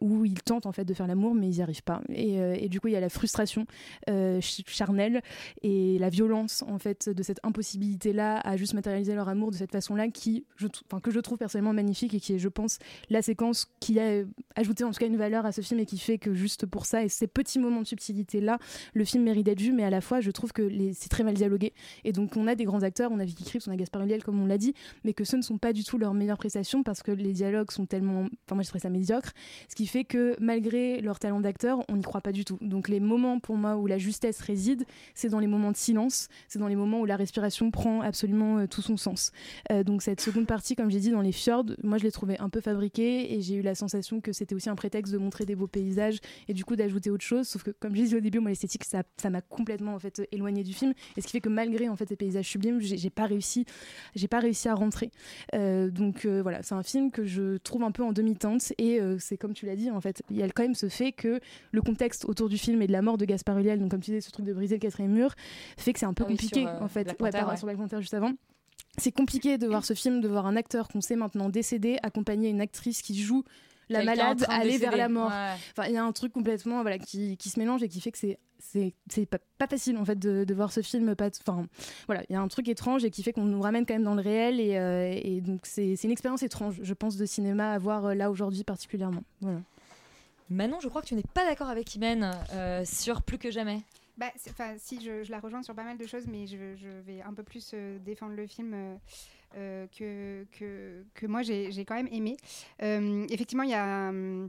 où ils tentent en fait de faire l'amour mais ils n'y arrivent pas. Et, et du coup il y a la frustration euh, ch- charnelle et la violence en fait de cette impossibilité là à juste matérialiser leur amour de cette façon là qui je, que je trouve personnellement magnifique et qui est je pense la séquence qui a euh, ajouté en tout cas une valeur à ce film et qui fait que juste pour ça et ces petits moments de subtilité là le film mérite d'être vu mais à la fois je trouve que c'est très mal dialogué. Et donc on a des grands acteurs on a Vicky Krieps on a Gaspard Ulliel comme on l'a dit mais que ce ne sont pas du tout leurs meilleures prestations parce que les dialogues sont tellement enfin moi je trouve ça médiocre ce qui fait que malgré leur talent d'acteur on n'y croit pas du tout. Donc les moments pour moi où la justesse réside c'est dans les moments de silence c'est dans les moments où la respiration prend absolument euh, tout son sens. Euh, donc cette seconde partie comme j'ai dit dans les fjords moi je l'ai trouvée un peu fabriquée et j'ai eu la sensation que c'était aussi un prétexte de montrer des beaux paysages et du coup d'ajouter autre chose. Sauf que comme j'ai dit au début moi l'esthétique ça m'a complètement en fait éloigné du film et ce qui fait que malgré en fait ces paysages sublimes j'ai pas réussi j'ai pas réussi à rentrer. Euh, donc voilà c'est un film que je trouve un peu en demi-teinte et c'est comme tu l'as dit en fait il y a quand même ce fait que le contexte autour du film et de la mort de Gaspard Ulliel donc comme tu disais ce truc de briser le quatrième mur fait que c'est un peu Ah oui, compliqué sur, euh, en fait Black Ouais, Panther, ouais. sur Black Panther juste avant c'est compliqué de voir ce film, de voir un acteur qu'on sait maintenant décédé accompagner une actrice qui joue la malade aller vers la mort. Ouais. Enfin, il y a un truc complètement voilà qui, qui se mélange et qui fait que c'est c'est pas, pas facile en fait de, de voir ce film pas enfin voilà il y a un truc étrange et qui fait qu'on nous ramène quand même dans le réel et, euh, et donc c'est c'est une expérience étrange je pense de cinéma à voir euh, là aujourd'hui particulièrement voilà Manon, je crois que tu n'es pas d'accord avec Imen euh, sur Plus que jamais. Bah, si je, la rejoins sur pas mal de choses, mais je, vais un peu plus euh, défendre le film euh, que, que, que moi j'ai quand même aimé. Effectivement, il y a. hum,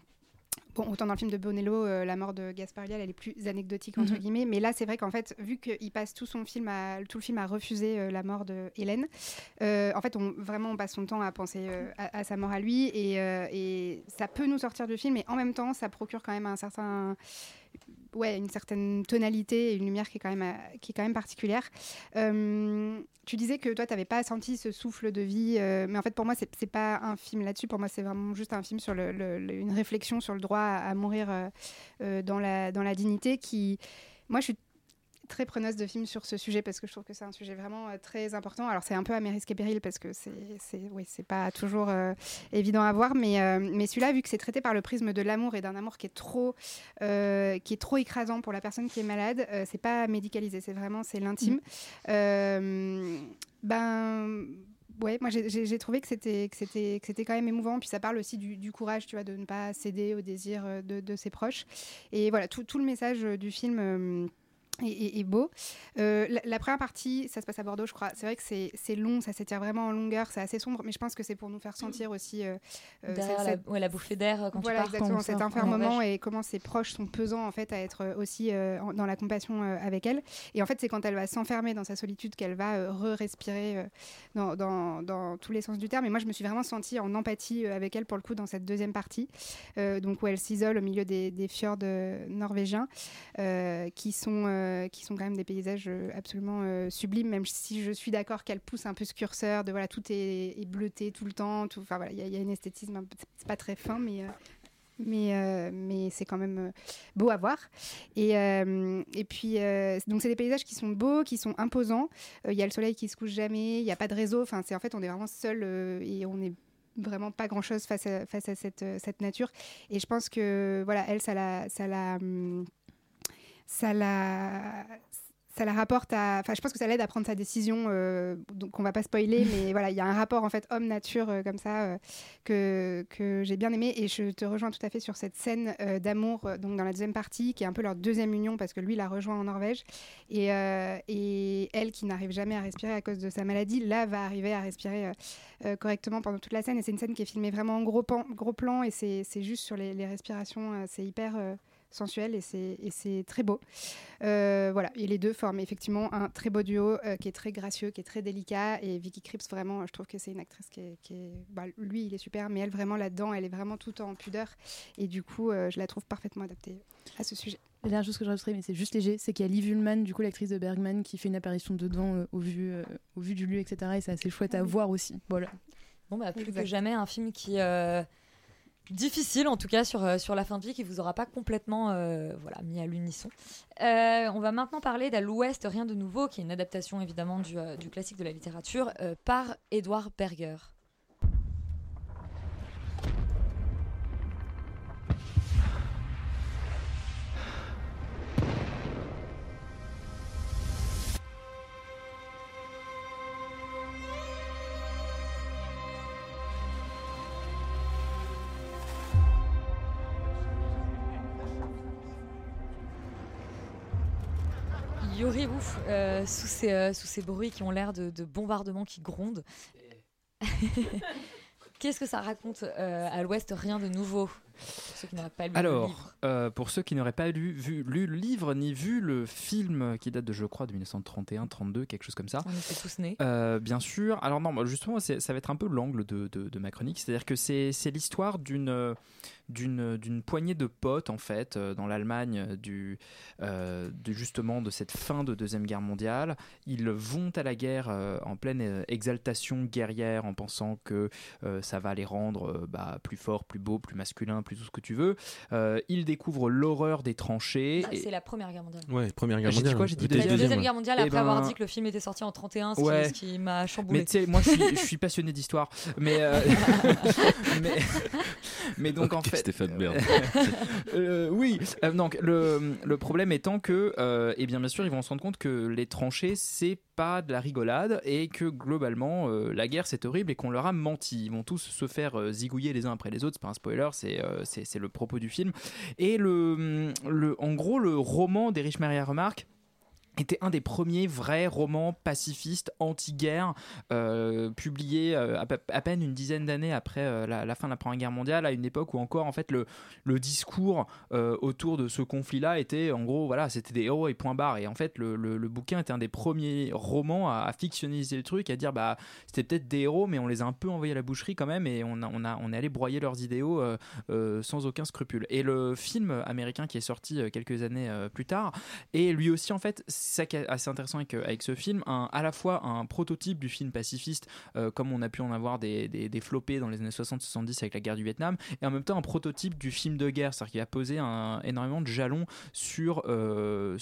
Bon, autant dans le film de Bonello, euh, la mort de Gaspard Ulliel, elle est plus anecdotique entre Mhm. guillemets, mais là c'est vrai qu'en fait, vu qu'il passe tout son film, à, tout le film à refuser euh, la mort de Hélène, euh, en fait, on vraiment on passe son temps à penser à, à sa mort à lui, et, et ça peut nous sortir du film, mais en même temps, ça procure quand même un certain ouais, une certaine tonalité et une lumière qui est quand même, euh, qui est quand même particulière. Euh, tu disais que toi, tu n'avais pas senti ce souffle de vie, euh, mais en fait, pour moi, c'est c'est pas un film là-dessus. Pour moi, c'est vraiment juste un film sur le, une réflexion sur le droit à, mourir dans, la, dans la dignité qui. Moi, je suis très preneuse de films sur ce sujet parce que je trouve que c'est un sujet vraiment euh, très important. Alors c'est un peu à mes risques et périls parce que c'est oui, pas toujours euh, évident à voir, mais, euh, mais celui-là, vu que c'est traité par le prisme de l'amour et d'un amour qui est trop qui est trop écrasant pour la personne qui est malade, c'est pas médicalisé, c'est vraiment l'intime. Ben ouais, moi j'ai- trouvé que c'était que c'était que c'était quand même émouvant. Puis ça parle aussi du, du courage, tu vois, de ne pas céder aux désirs euh, de, de ses proches. Et voilà, tout, tout le message du film. Est beau. Euh, la, la première partie, ça se passe à Bordeaux, je crois. C'est vrai que c'est long, ça s'étire vraiment en longueur, c'est assez sombre, mais je pense que c'est pour nous faire sentir aussi euh, euh, la, ouais, la bouffée d'air euh, quand voilà, tu pars. exactement, cet enfermement et comment ses proches sont pesants en fait à être euh, aussi en- dans la compassion avec elle. Et en fait, c'est quand elle va s'enfermer dans sa solitude qu'elle va re-respirer dans, dans- dans tous les sens du terme. Et moi, je me suis vraiment sentie en empathie avec elle pour le coup dans cette deuxième partie, donc où elle s'isole au milieu des, des fjords norvégiens, qui sont euh, qui sont quand même des paysages euh, absolument euh, sublimes. Même si je suis d'accord qu'elle pousse un peu ce curseur de voilà tout est, est bleuté tout le temps. Enfin voilà, il y, y a esthétisme, un peu- c'est pas très fin, mais mais, mais c'est quand même beau à voir. Et, et puis, donc, c'est des paysages qui sont beaux, qui sont imposants. Il y a le soleil qui se couche jamais, il n'y a pas de réseau. Enfin, c'est en fait, on est vraiment seul et on est vraiment pas grand chose face à, face à cette, cette nature. Et je pense que, voilà, elle, ça la. Ça la hum, ça la ça la rapporte à. Enfin, je pense que ça l'aide à prendre sa décision. euh, donc, on va pas spoiler, mais voilà, il y a un rapport en fait homme-nature euh, comme ça euh, que, que j'ai bien aimé. Et je te rejoins tout à fait sur cette scène euh, d'amour, donc dans la deuxième partie, qui est un peu leur deuxième union parce que lui l'a rejoint en Norvège. Et, et elle, qui n'arrive jamais à respirer à cause de sa maladie, là va arriver à respirer correctement pendant toute la scène. Et c'est une scène qui est filmée vraiment en gros, pan- gros plan et c'est c'est juste sur les, les respirations. c'est hyper. Sensuel et c'est très beau. Euh, voilà, et les deux forment effectivement un très beau duo euh, qui est très gracieux, qui est très délicat. Et Vicky Krieps, vraiment, je trouve que c'est une actrice qui est. qui est- bah, lui, il est super, mais elle, vraiment là-dedans, elle est vraiment tout en pudeur. Et du coup, euh, je la trouve parfaitement adaptée à ce sujet. La dernière chose que je rajouterais, mais c'est juste léger, c'est qu'il y a Liv Ullmann, du coup l'actrice de Bergman, qui fait une apparition dedans euh, au, vu, euh, au vu du lieu, etc. Et c'est assez chouette à voir aussi. Voilà. Bon, bah, plus Exact. que jamais, un film qui. euh, difficile, en tout cas, sur, euh, sur la fin de vie, qui vous aura pas complètement euh, voilà, mis à l'unisson. Euh, on va maintenant parler d'À l'Ouest, Rien de nouveau, qui est une adaptation évidemment du, du classique de la littérature, par Edward Berger. Euh, sous, ces, euh, sous ces bruits qui ont l'air de, de bombardements qui grondent. Qu'est-ce que ça raconte euh, à l'Ouest Rien de nouveau? Pour ceux qui n'auraient pas lu le livre. Alors, euh, pour ceux qui n'auraient pas lu, vu, lu le livre ni vu le film qui date de, je crois, de 1931-32, quelque chose comme ça. On était tous nés. Euh, bien sûr. Alors non, justement, ça va être un peu l'angle de, de- de ma chronique. C'est-à-dire que c'est l'histoire d'une d'une poignée de potes en fait euh, dans l'Allemagne du euh, de justement de cette fin de deuxième guerre mondiale. Ils vont à la guerre euh, en pleine exaltation guerrière en pensant que euh, ça va les rendre bah, plus forts, plus beaux, plus masculins, plus tout ce que tu veux. Euh, ils découvrent l'horreur des tranchées. Ah, et- C'est la Première Guerre mondiale. Ouais, Première Guerre J'ai dit mondiale. quoi J'ai dit deuxième. Deuxième Guerre mondiale, Eh après avoir ben, dit que le film était sorti en 31, ce Ouais. qui, ce qui m'a chamboulé. Mais tu sais, moi je suis, je suis passionné d'histoire. Mais, euh, mais, mais donc en Ok, fait. Stéphane Bern. Euh, oui, Euh, donc le, le problème étant que, euh, eh bien, bien sûr, ils vont se rendre compte que les tranchées, c'est pas de la rigolade et que globalement, euh, la guerre c'est horrible et qu'on leur a menti. Ils vont tous se faire euh, zigouiller les uns après les autres. C'est pas un spoiler, c'est euh, le propos du film. Et le, le, en gros, le roman d'Erich Maria Remarque était un des premiers vrais romans pacifistes anti-guerre euh, publiés euh, à, pe- à peine une dizaine d'années après euh, la, fin de la Première Guerre mondiale, à une époque où encore en fait le, discours euh, autour de ce conflit-là était en gros voilà c'était des héros et point barre et en fait le, bouquin était un des premiers romans à, à fictionnaliser le truc, à dire bah c'était peut-être des héros mais on les a un peu envoyés à la boucherie quand même et on on a on est allé broyer leurs idéaux sans aucun scrupule. Et le film américain qui est sorti quelques années plus tard est lui aussi en fait c'est ça qui est assez intéressant avec, euh, ce film, à la fois un prototype du film pacifiste, euh, comme on a pu en avoir des, des, flopés dans les années 60-70 avec la guerre du Vietnam, et en même temps un prototype du film de guerre, c'est-à-dire qu'il a posé un, énormément de jalons sur, euh,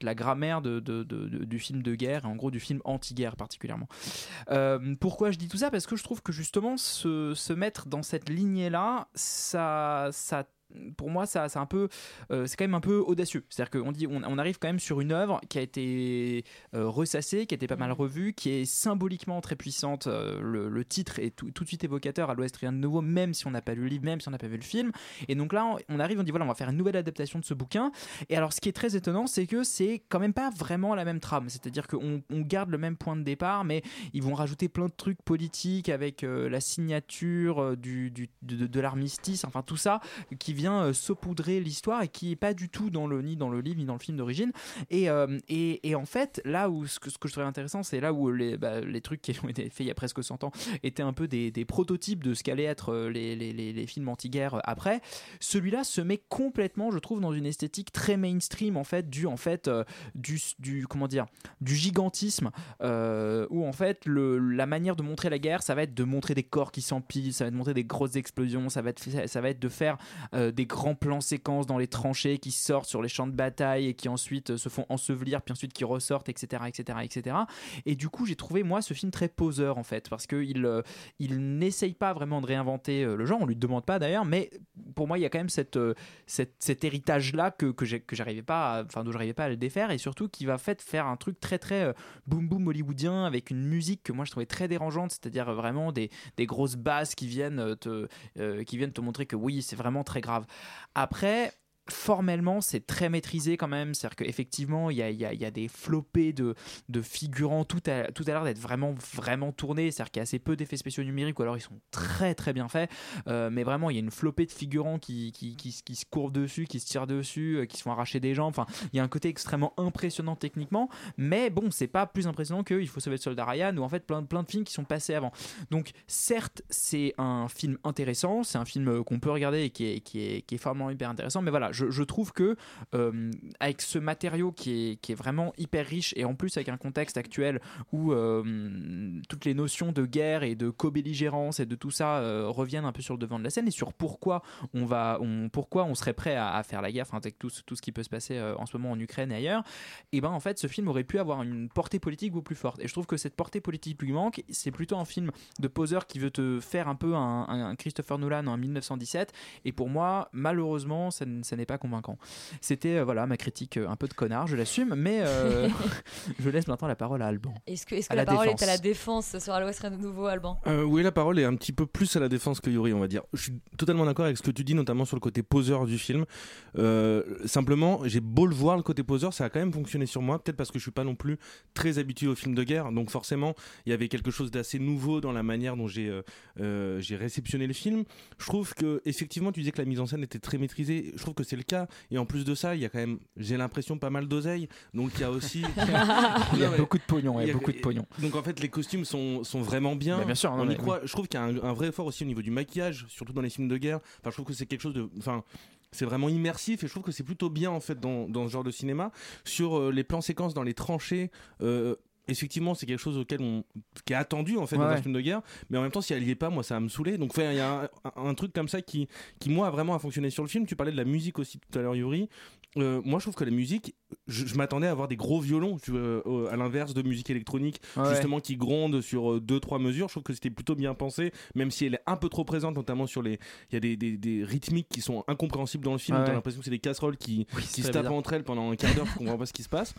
la grammaire du film de guerre, et en gros du film anti-guerre particulièrement. Pourquoi je dis tout ça? Parce que je trouve que justement se, se mettre dans cette lignée-là, ça, ça pour moi, ça, c'est un peu, euh, c'est quand même un peu audacieux. C'est-à-dire qu'on dit, on, on arrive quand même sur une œuvre qui a été euh, ressassée, qui a été pas mal revue, qui est symboliquement très puissante. Euh, le, le titre est tout, tout de suite évocateur à l'Ouest rien de nouveau, même si on n'a pas lu le livre, même si on n'a pas vu le film. Et donc là, on, on arrive, on dit voilà, on va faire une nouvelle adaptation de ce bouquin. Et alors, ce qui est très étonnant, c'est que c'est quand même pas vraiment la même trame. C'est-à-dire qu'on on garde le même point de départ, mais ils vont rajouter plein de trucs politiques avec la signature du, du- de, de l'armistice, enfin tout ça qui vient euh, saupoudrer l'histoire et qui est pas du tout dans le ni dans le livre ni dans le film d'origine. Et, euh, et, en fait, là où ce que, ce que je trouvais intéressant, c'est là où les, bah, les trucs qui ont été faits il y a presque 100 ans étaient un peu des, prototypes de ce qu'allaient être euh, les, les, les, films anti-guerre après. Celui-là se met complètement, je trouve, dans une esthétique très mainstream en fait, du en fait du, du comment dire, du gigantisme où en fait le, la manière de montrer la guerre, ça va être de montrer des corps qui s'empilent, ça va être de montrer des grosses explosions, ça va être ça va être de faire euh, euh, des grands plans séquences dans les tranchées qui sortent sur les champs de bataille et qui ensuite euh, se font ensevelir, puis ensuite qui ressortent, etc., etc., etc. Et du coup, j'ai trouvé moi ce film très poseur en fait, parce qu'il euh, il n'essaye pas vraiment de réinventer le genre, on lui demande pas d'ailleurs, mais pour moi, il y a quand même cette, cette- cet héritage là que que que j'arrivais pas, à- enfin dont j'arrivais pas à le défaire, et surtout qui va fait faire un truc très très boom boom hollywoodien avec une musique que moi je trouvais très dérangeante, c'est-à-dire vraiment des, des grosses basses qui viennent te qui viennent te montrer que oui, c'est vraiment très grave. Après, formellement, c'est très maîtrisé quand même. C'est-à-dire qu'effectivement, il y a, des flopées de, figurants. Tout a, tout a l'air d'être vraiment, vraiment tourné. C'est-à-dire qu'il y a assez peu d'effets spéciaux numériques ou alors ils sont très, très bien faits. Euh, mais vraiment, il y a une flopée de figurants qui, se courent dessus, qui se tirent dessus, euh, qui se font arracher des jambes. Enfin, il y a un côté extrêmement impressionnant techniquement. Mais bon, c'est pas plus impressionnant que Il faut sauver le soldat Ryan ou en fait plein, de films qui sont passés avant. Donc, certes, c'est un film intéressant. C'est un film euh, qu'on peut regarder et qui est, qui qui est formellement hyper intéressant. Mais voilà, je, trouve que euh, avec ce matériau qui est, qui est vraiment hyper riche et en plus avec un contexte actuel où euh, toutes les notions de guerre et de co-belligérance et de tout ça euh, reviennent un peu sur le devant de la scène et sur pourquoi on va pourquoi on serait prêt à, faire la guerre avec tout, ce- tout ce qui peut se passer en ce moment en Ukraine et ailleurs et ben en fait ce film aurait pu avoir une portée politique beaucoup plus forte. Et je trouve que cette portée politique lui manque. C'est plutôt un film de poseur qui veut te faire un peu un, Christopher Nolan en 1917 et pour moi malheureusement ça n'est pas convaincant c'était euh, voilà ma critique euh, un peu de connard je l'assume mais euh, je laisse maintenant la parole à Alban Est-ce que, est-ce que la, la parole défense. est à la défense sur Al West Rien de nouveau, Alban? Euh, oui, la parole est un petit peu plus à la défense que Yuri, on va dire. Je suis totalement d'accord avec ce que tu dis, notamment sur le côté poseur du film. Euh, simplement, j'ai beau le voir, le côté poseur, ça a quand même fonctionné sur moi, peut-être parce que je suis pas non plus très habitué aux films de guerre, donc forcément, il y avait quelque chose d'assez nouveau dans la manière dont j'ai euh, j'ai réceptionné le film. Je trouve que, effectivement, tu disais que la mise en scène était très maîtrisée, je trouve que c'est le cas, et en plus de ça, il y a quand même, j'ai l'impression, pas mal d'oseille, donc il y a aussi... il y a Non, mais- beaucoup de pognon il y a beaucoup de pognon donc en fait les costumes sont, sont vraiment bien. Mais bien sûr, non, on y croit. Je trouve qu'il y a un, un vrai effort aussi au niveau du maquillage, surtout dans les films de guerre. Enfin, je trouve que c'est quelque chose de, enfin, c'est vraiment immersif et je trouve que c'est plutôt bien en fait dans, dans ce genre de cinéma. Sur euh, les plans séquences dans les tranchées. euh, Effectivement, c'est quelque chose auquel on qui est attendu en fait dans Ouais. un film de guerre, mais en même temps, si elle y est pas, moi, ça va me saouler. Donc, il y a un, un- un truc comme ça qui, qui moi, a vraiment a fonctionné sur le film. Tu parlais de la musique aussi tout à l'heure, Yuri. Euh, moi, je trouve que la musique, je, je m'attendais à avoir des gros violons, tu euh, à l'inverse de musique électronique, Ouais. justement qui gronde sur euh, deux trois mesures. Je trouve que c'était plutôt bien pensé, même si elle est un peu trop présente, notamment sur les. Il y a des, des, des rythmiques qui sont incompréhensibles dans le film. Ouais, T'as ouais. l'impression que c'est des casseroles qui, Oui, qui se tapent bizarre. entre elles pendant un quart d'heure. Je comprends pas ce qui se passe.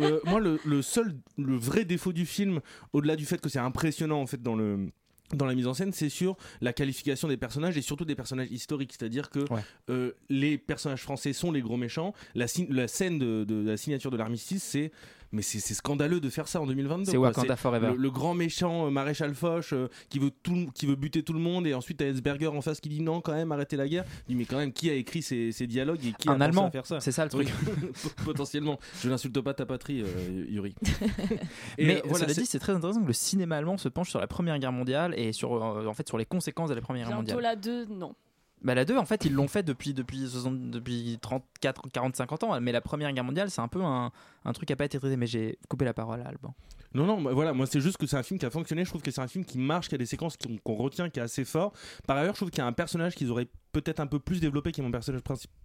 Euh, moi, le, le seul, le vrai défaut du film, au-delà du fait que c'est impressionnant en fait dans le dans la mise en scène, c'est sur la qualification des personnages et surtout des personnages historiques. C'est-à-dire que euh, les personnages français sont les gros méchants. La, scène de, de la signature de l'armistice, c'est mais c'est scandaleux de faire ça en 2022. C'est quoi. Wakanda Forever. Le, le grand méchant euh, maréchal Foch euh, qui veut tout, qui veut buter tout le monde et ensuite t'as Hesberger en face qui dit non quand même arrêtez la guerre. Il dit mais quand même qui a écrit ces, ces dialogues et qui a Un Allemand. à faire ça? C'est ça, le truc. Oui, potentiellement. Je n'insulte pas ta patrie, euh, Yuri. Et, mais euh, voilà, cela dit, c'est très intéressant que le cinéma allemand se penche sur la Première Guerre mondiale et sur, euh, en fait, sur les conséquences de la Première Guerre Bientôt mondiale. la 2, non. Bah, la 2, en fait, ils l'ont fait depuis, depuis, 60 depuis 34, 40, 50 ans. Mais la Première Guerre mondiale, c'est un peu un, un truc qui n'a pas été traité. Mais j'ai coupé la parole à Alban. Non, non, bah, voilà, moi c'est juste que c'est un film qui a fonctionné. Je trouve que c'est un film qui marche, qui a des séquences qu'on qu'on retient, qui est assez fort. Par ailleurs, je trouve qu'il y a un personnage qu'ils auraient peut-être un peu plus développé, qui est mon personnage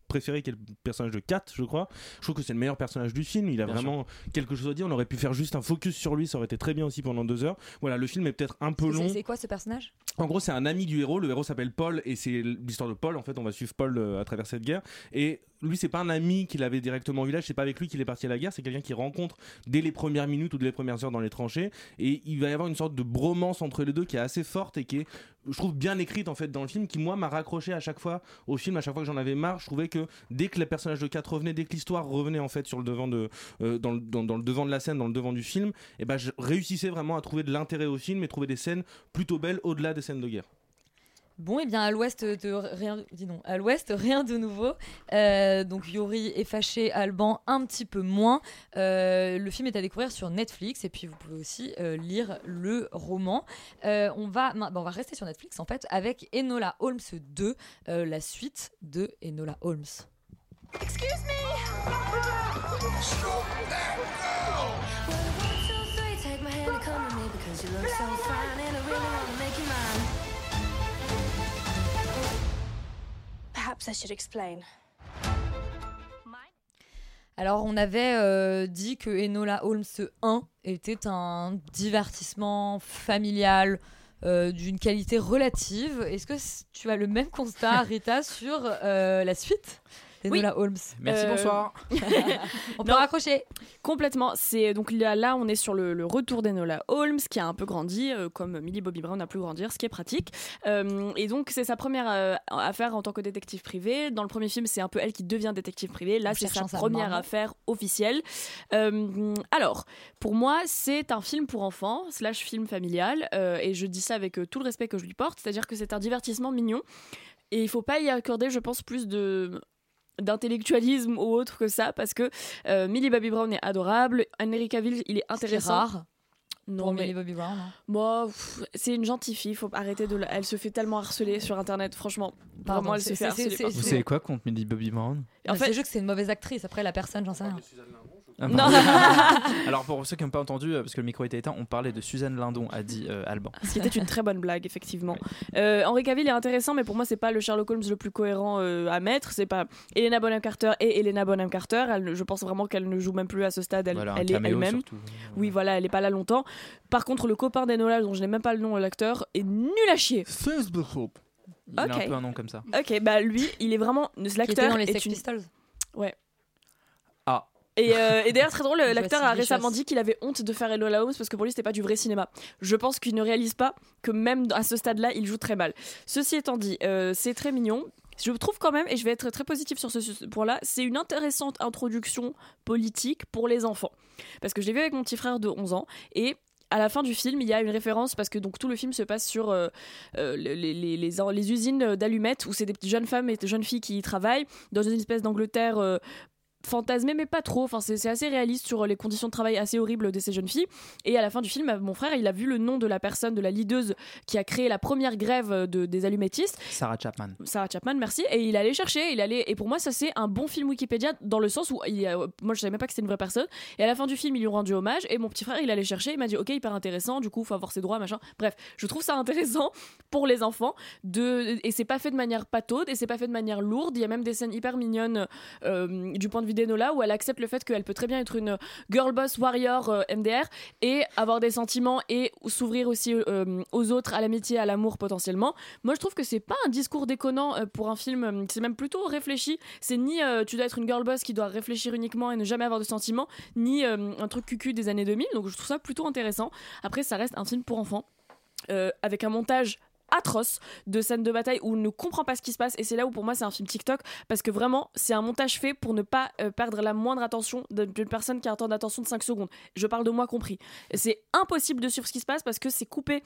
préféré, qui est le personnage de Kat, je crois. Je trouve que c'est le meilleur personnage du film. Il a Bien vraiment quelque chose à dire. On aurait pu faire juste un focus sur lui, ça aurait été très bien aussi pendant deux heures. Voilà, le film est peut-être un peu long. C'est c'est quoi ce personnage? En gros, c'est un ami du héros. Le héros s'appelle Paul et c'est l'histoire de Paul. En fait, on va suivre Paul euh, à travers cette guerre. Et lui, c'est pas un ami qu'il avait directement au village. C'est pas avec lui qu'il est parti à la guerre. C'est quelqu'un qu'il rencontre dès les premières minutes ou dès les premières heures dans les tranchées. Et il va y avoir une sorte de bromance entre les deux qui est assez forte et qui est, je trouve, bien écrite en fait dans le film. Qui moi m'a raccroché à chaque fois au film. À chaque fois que j'en avais marre, je trouvais que dès que le personnage de 4 revenait, dès que l'histoire revenait en fait sur le devant de, euh, dans, le, devant de la scène, dans le devant du film, et ben je réussissais vraiment à trouver de l'intérêt au film et trouver des scènes plutôt belles au-delà des scènes de guerre. Bon, et bien à l'ouest de rien, dis donc, à l'ouest rien de nouveau. Euh, donc Yori est fâché, Alban un petit peu moins. Euh, le film est à découvrir sur Netflix et puis vous pouvez aussi euh, lire le roman. Euh, on va, on va rester sur Netflix en fait avec Enola Holmes 2, euh, la suite de Enola Holmes. Excuse me. Alors, on avait euh, dit que Enola Holmes 1 était un divertissement familial euh, d'une qualité relative. Est-ce que tu as le même constat, Rita, sur euh, la suite? d'Enola Holmes Merci, bonsoir. on peut raccrocher. Complètement. C'est donc là, là, on est sur le, le retour d'Enola Holmes qui a un peu grandi, euh, comme Millie Bobby Brown a pu grandir, ce qui est pratique. Euh, et donc c'est sa première euh, affaire en tant que détective privé. Dans le premier film, c'est un peu elle qui devient détective privé. Là, c'est sa première affaire officielle. Euh, alors, pour moi, c'est un film pour enfants slash film familial, euh, et je dis ça avec euh, tout le respect que je lui porte, c'est-à-dire que c'est un divertissement mignon. Et il faut pas y accorder, je pense, plus de d'intellectualisme ou autre que ça parce que euh, Millie Bobby Brown est adorable Henry Cavill il est intéressant rare non pour mais Millie Bobby Brown. hein. moi c'est une gentille fille faut arrêter de la- elle se fait tellement harceler sur internet franchement Pardon, vraiment elle se c'est- fait c'est- harceler c'est-. Vous savez quoi contre Millie Bobby Brown? En fait, c'est juste que c'est une mauvaise actrice. Après, la personne, j'en sais rien. Ah, Non. Alors pour ceux qui n'ont pas entendu, euh, parce que le micro était éteint, on parlait de Suzanne Lindon, a dit euh, Alban. ce qui était une très bonne blague effectivement euh, Henry Cavill est intéressant mais pour moi c'est pas le Sherlock Holmes le plus cohérent euh, à mettre c'est pas Helena Bonham Carter et Helena Bonham Carter Elle je pense vraiment qu'elle ne joue même plus à ce stade elle, Voilà, elle est elle-même surtout. oui voilà elle est pas là longtemps par contre le copain d'Enola dont je n'ai même pas le nom de l'acteur est nul à chier Il a Ok. un peu un nom comme ça. Ok, bah lui, il est vraiment Qui était l'acteur dans les Sex une- Pistols. Ouais. Et, euh, et d'ailleurs très drôle, l'acteur a récemment dit qu'il avait honte de faire Enola Holmes parce que pour lui c'était pas du vrai cinéma. Je pense qu'il ne réalise pas que même à ce stade-là, il joue très mal. Ceci étant dit, euh, c'est très mignon. Je trouve quand même, et je vais être très positif sur ce, point-là, c'est une intéressante introduction politique pour les enfants. Parce que je l'ai vu avec mon petit frère de 11 ans et à la fin du film, il y a une référence parce que donc tout le film se passe sur euh, les, les, les, les- les usines d'allumettes où c'est des jeunes femmes et des jeunes filles qui y travaillent dans une espèce d'Angleterre euh, fantasmée mais pas trop enfin c'est assez réaliste sur les conditions de travail assez horribles de ces jeunes filles et à la fin du film mon frère il a vu le nom de la personne de la leaduse qui a créé la première grève de, des allumettistes Sarah Chapman. Sarah Chapman, merci. Et il allait chercher, il allait. Et pour moi, ça c'est un bon film Wikipédia dans le sens où il moi je savais même pas que c'était une vraie personne. Et à la fin du film, ils lui ont rendu hommage. Et mon petit frère, il allait chercher, il m'a dit ok, hyper intéressant. Du coup, faut avoir ses droits, machin. Bref, je trouve ça intéressant pour les enfants. De et c'est pas fait de manière pataude et c'est pas fait de manière lourde. Il y a même des scènes hyper mignonnes euh, du point de vue d'Enola où elle accepte le fait qu'elle peut très bien être une girl boss warrior euh, MDR et avoir des sentiments et s'ouvrir aussi euh, aux autres, à l'amitié, à l'amour potentiellement. Moi, je trouve que c'est pas un discours déconnant euh, pour un film. euh, C'est même plutôt réfléchi. C'est ni euh, tu dois être une girl boss qui doit réfléchir uniquement et ne jamais avoir de sentiments, ni euh, un truc cucu des années 2000. Donc, je trouve ça plutôt intéressant. Après, ça reste un film pour enfants euh, avec un montage atroce de scènes de bataille où on ne comprend pas ce qui se passe. Et c'est là où pour moi c'est un film TikTok parce que vraiment c'est un montage fait pour ne pas euh, perdre la moindre attention d'une personne qui a un temps d'attention de 5 secondes. Je parle de moi compris. C'est impossible de suivre ce qui se passe parce que c'est coupé.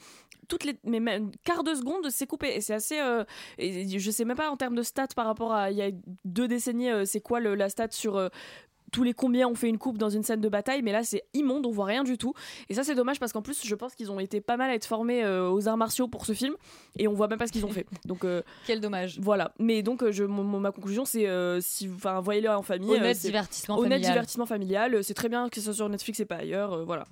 Toutes les mais même quart de seconde c'est coupé. Et c'est assez euh, je sais même pas en termes de stats par rapport à il y a deux décennies euh, c'est quoi la stat sur tous les combien on fait une coupe dans une scène de bataille, mais là c'est immonde, on voit rien du tout. Et ça c'est dommage parce qu'en plus je pense qu'ils ont été pas mal à être formés euh, aux arts martiaux pour ce film et on voit même pas ce qu'ils ont fait. Donc euh, quel dommage. Voilà. Mais donc euh, je, ma conclusion c'est euh, si enfin voyez-le en famille. Honnête divertissement honnête familial. divertissement familial. C'est très bien que ce soit sur Netflix et pas ailleurs. voilà.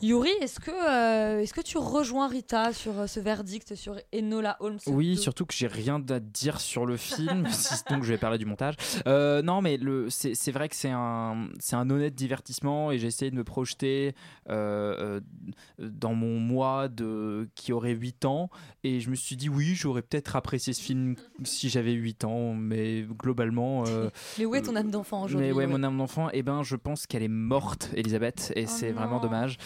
Yuri, est-ce que, euh, est-ce que tu rejoins Rita sur euh, ce verdict sur Enola Holmes? Oui, 2? surtout que j'ai rien à dire sur le film, si donc je vais parler du montage. Euh, non, mais le, c'est, c'est vrai que c'est un, c'est un honnête divertissement et j'ai essayé de me projeter dans mon moi de, qui aurait 8 ans et je me suis dit oui, j'aurais peut-être apprécié ce film si j'avais 8 ans, mais globalement. Mais où est ton âme d'enfant aujourd'hui mais ouais, Yuri? mon âme d'enfant, eh ben, je pense qu'elle est morte, Elisabeth, et c'est vraiment dommage,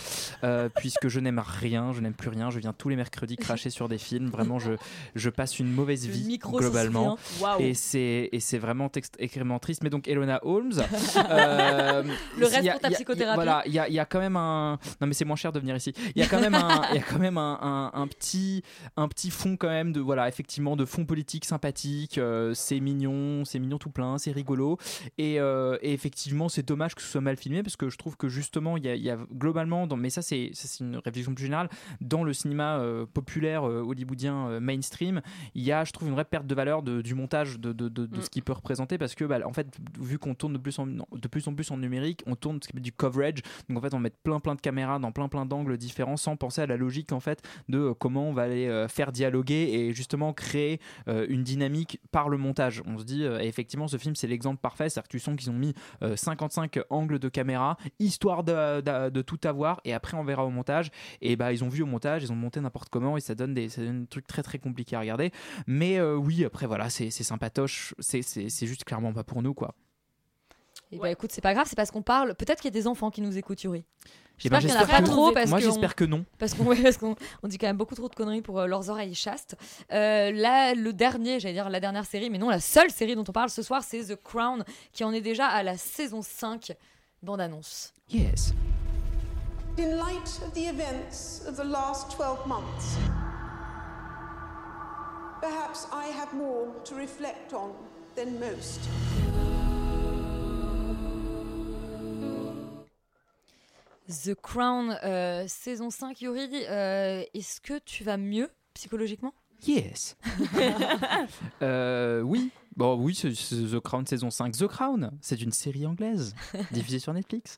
euh, puisque je n'aime rien, je n'aime plus rien. Je viens tous les mercredis cracher sur des films. Vraiment, je, je passe une mauvaise vie globalement, et c'est et c'est vraiment extrêmement triste. Mais donc, Elona Holmes, euh, Le reste a- pour ta psychothérapie. Voilà, il y a, y a quand même un. Non, mais c'est moins cher de venir ici. Il y a quand même un, il y a quand même un, un- un petit, un petit fond quand même de voilà, effectivement, de fond politique sympathique. euh, c'est mignon, c'est mignon tout plein, c'est rigolo. Et, et effectivement, c'est dommage que ce soit mal filmé parce que je trouve que justement, il y a, il y a globalement, dans, mais ça c'est une réflexion plus générale. Dans le cinéma euh, populaire euh, hollywoodien euh, mainstream, il y a, je trouve, une vraie perte de valeur de- du montage de, de, de- de Mm. ce qu'il peut représenter parce que, bah, en fait, vu qu'on tourne de plus, en, de plus en plus en numérique, on tourne du coverage. Donc en fait, on met plein plein de caméras dans plein plein d'angles différents sans penser à la logique en fait de comment on va les faire dialoguer et justement créer une dynamique par le montage. On se dit, et effectivement, ce film c'est l'exemple parfait, c'est-à-dire que tu sens qu'ils ont mis euh, 55 angles de caméra histoire de, de- de tout avoir et après on verra au montage. Et bah ils ont vu au montage, ils ont monté n'importe comment et ça donne des, ça donne des trucs très très compliqués à regarder. Mais euh, oui, après voilà, c'est c'est sympatoche, c'est c'est- c'est juste clairement pas pour nous quoi. Et bah écoute, c'est pas grave, c'est parce qu'on parle. Peut-être qu'il y a des enfants qui nous écoutent, Yuri. Eh ben, J'espère qu'il y en a pas que- trop parce moi j'espère que non. Parce qu'on ouais, parce qu'on- on dit quand même beaucoup trop de conneries pour euh, leurs oreilles chastes. Euh, là, le dernier, j'allais dire la dernière série, mais non, la seule série dont on parle ce soir, c'est The Crown, qui en est déjà à la saison 5 bande-annonce. Yes. In light of the events of the last 12 months, perhaps I have more to reflect on than most. The Crown, euh, saison 5, Yuri, euh, est-ce que tu vas mieux psychologiquement? Yes. Euh, oui. Bon, oui, c'est The Crown saison 5. The Crown, c'est une série anglaise diffusée sur Netflix.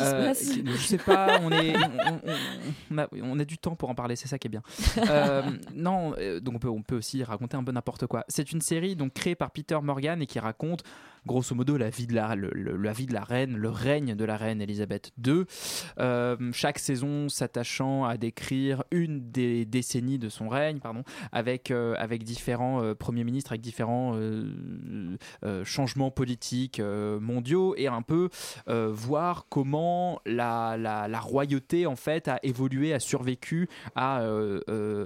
Euh, je sais pas, on, est, on, on- on a, on a du temps pour en parler, c'est ça qui est bien. Euh, non, euh, donc on peut, on peut aussi raconter un peu n'importe quoi. C'est une série donc créée par Peter Morgan et qui raconte grosso modo la vie de la, la vie de la reine, le règne de la reine Elisabeth II. Euh, chaque saison s'attachant à décrire une des décennies de son règne, pardon, avec, euh, avec différents euh, premiers ministres, avec différents changements politiques mondiaux et un peu voir comment la, la, royauté en fait a évolué, a survécu, a,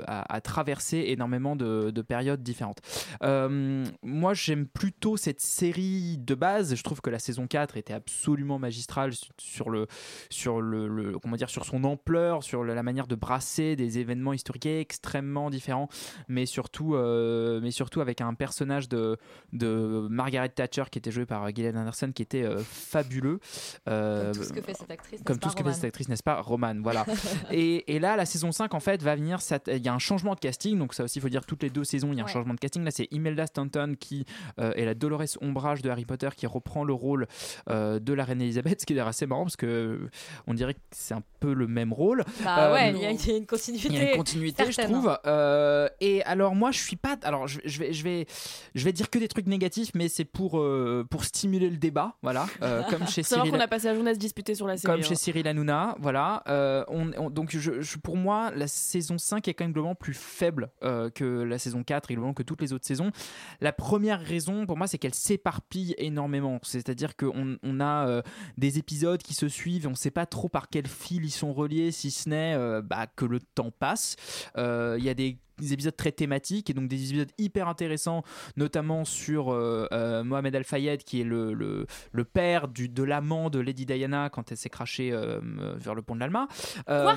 a, traversé énormément de, de périodes différentes. Moi j'aime plutôt cette série de base, je trouve que la saison 4 était absolument magistrale su- sur le sur le, le- comment dire sur son ampleur, sur la manière de brasser des événements historiques extrêmement différents, mais surtout euh, mais surtout avec un personnage de de Margaret Thatcher qui était joué par Gillian Anderson qui était euh, fabuleux. Euh, Comme tout ce que fait cette actrice, Comme n'est-ce tout pas, ce que fait Roman cette actrice, n'est-ce pas, Roman Voilà. et, et là, la saison 5, en fait, va venir. Il y a un changement de casting, donc ça aussi, il faut dire toutes les deux saisons, il y a un changement de casting. Là, c'est Imelda Stanton qui euh, est la Dolores Ombrage de Harry Potter qui reprend le rôle euh, de la reine Elisabeth, ce qui est d'ailleurs assez marrant parce que euh, on dirait que c'est un peu le même rôle. Bah Euh, ouais, il y, a- il y a une continuité. il y a une continuité, je trouve. Euh, et alors moi, je suis pas. Alors je, je vais, je vais, je vais dire que des trucs négatifs, mais c'est pour euh, pour stimuler le débat, voilà. Euh, comme chez Cyril. qu'on a passé la journée à se disputer sur la série. Comme chez hein. Cyril Hanouna, voilà. Euh, on, on- donc, je, je- pour moi, la saison 5 est quand même globalement plus faible euh, que la saison 4 et globalement que toutes les autres saisons. La première raison, pour moi, c'est qu'elle s'éparpille énormément. C'est-à-dire qu'on on a euh, des épisodes qui se suivent et on ne sait pas trop par quel fil ils sont reliés, si ce n'est euh, bah, que le temps passe. Euh, Il y a des des épisodes très thématiques et donc des épisodes hyper intéressants notamment sur euh, euh, Mohamed Al Fayed qui est le, le, le père du, de l'amant de Lady Diana quand elle s'est crachée euh, vers le pont de l'Alma. Quoi?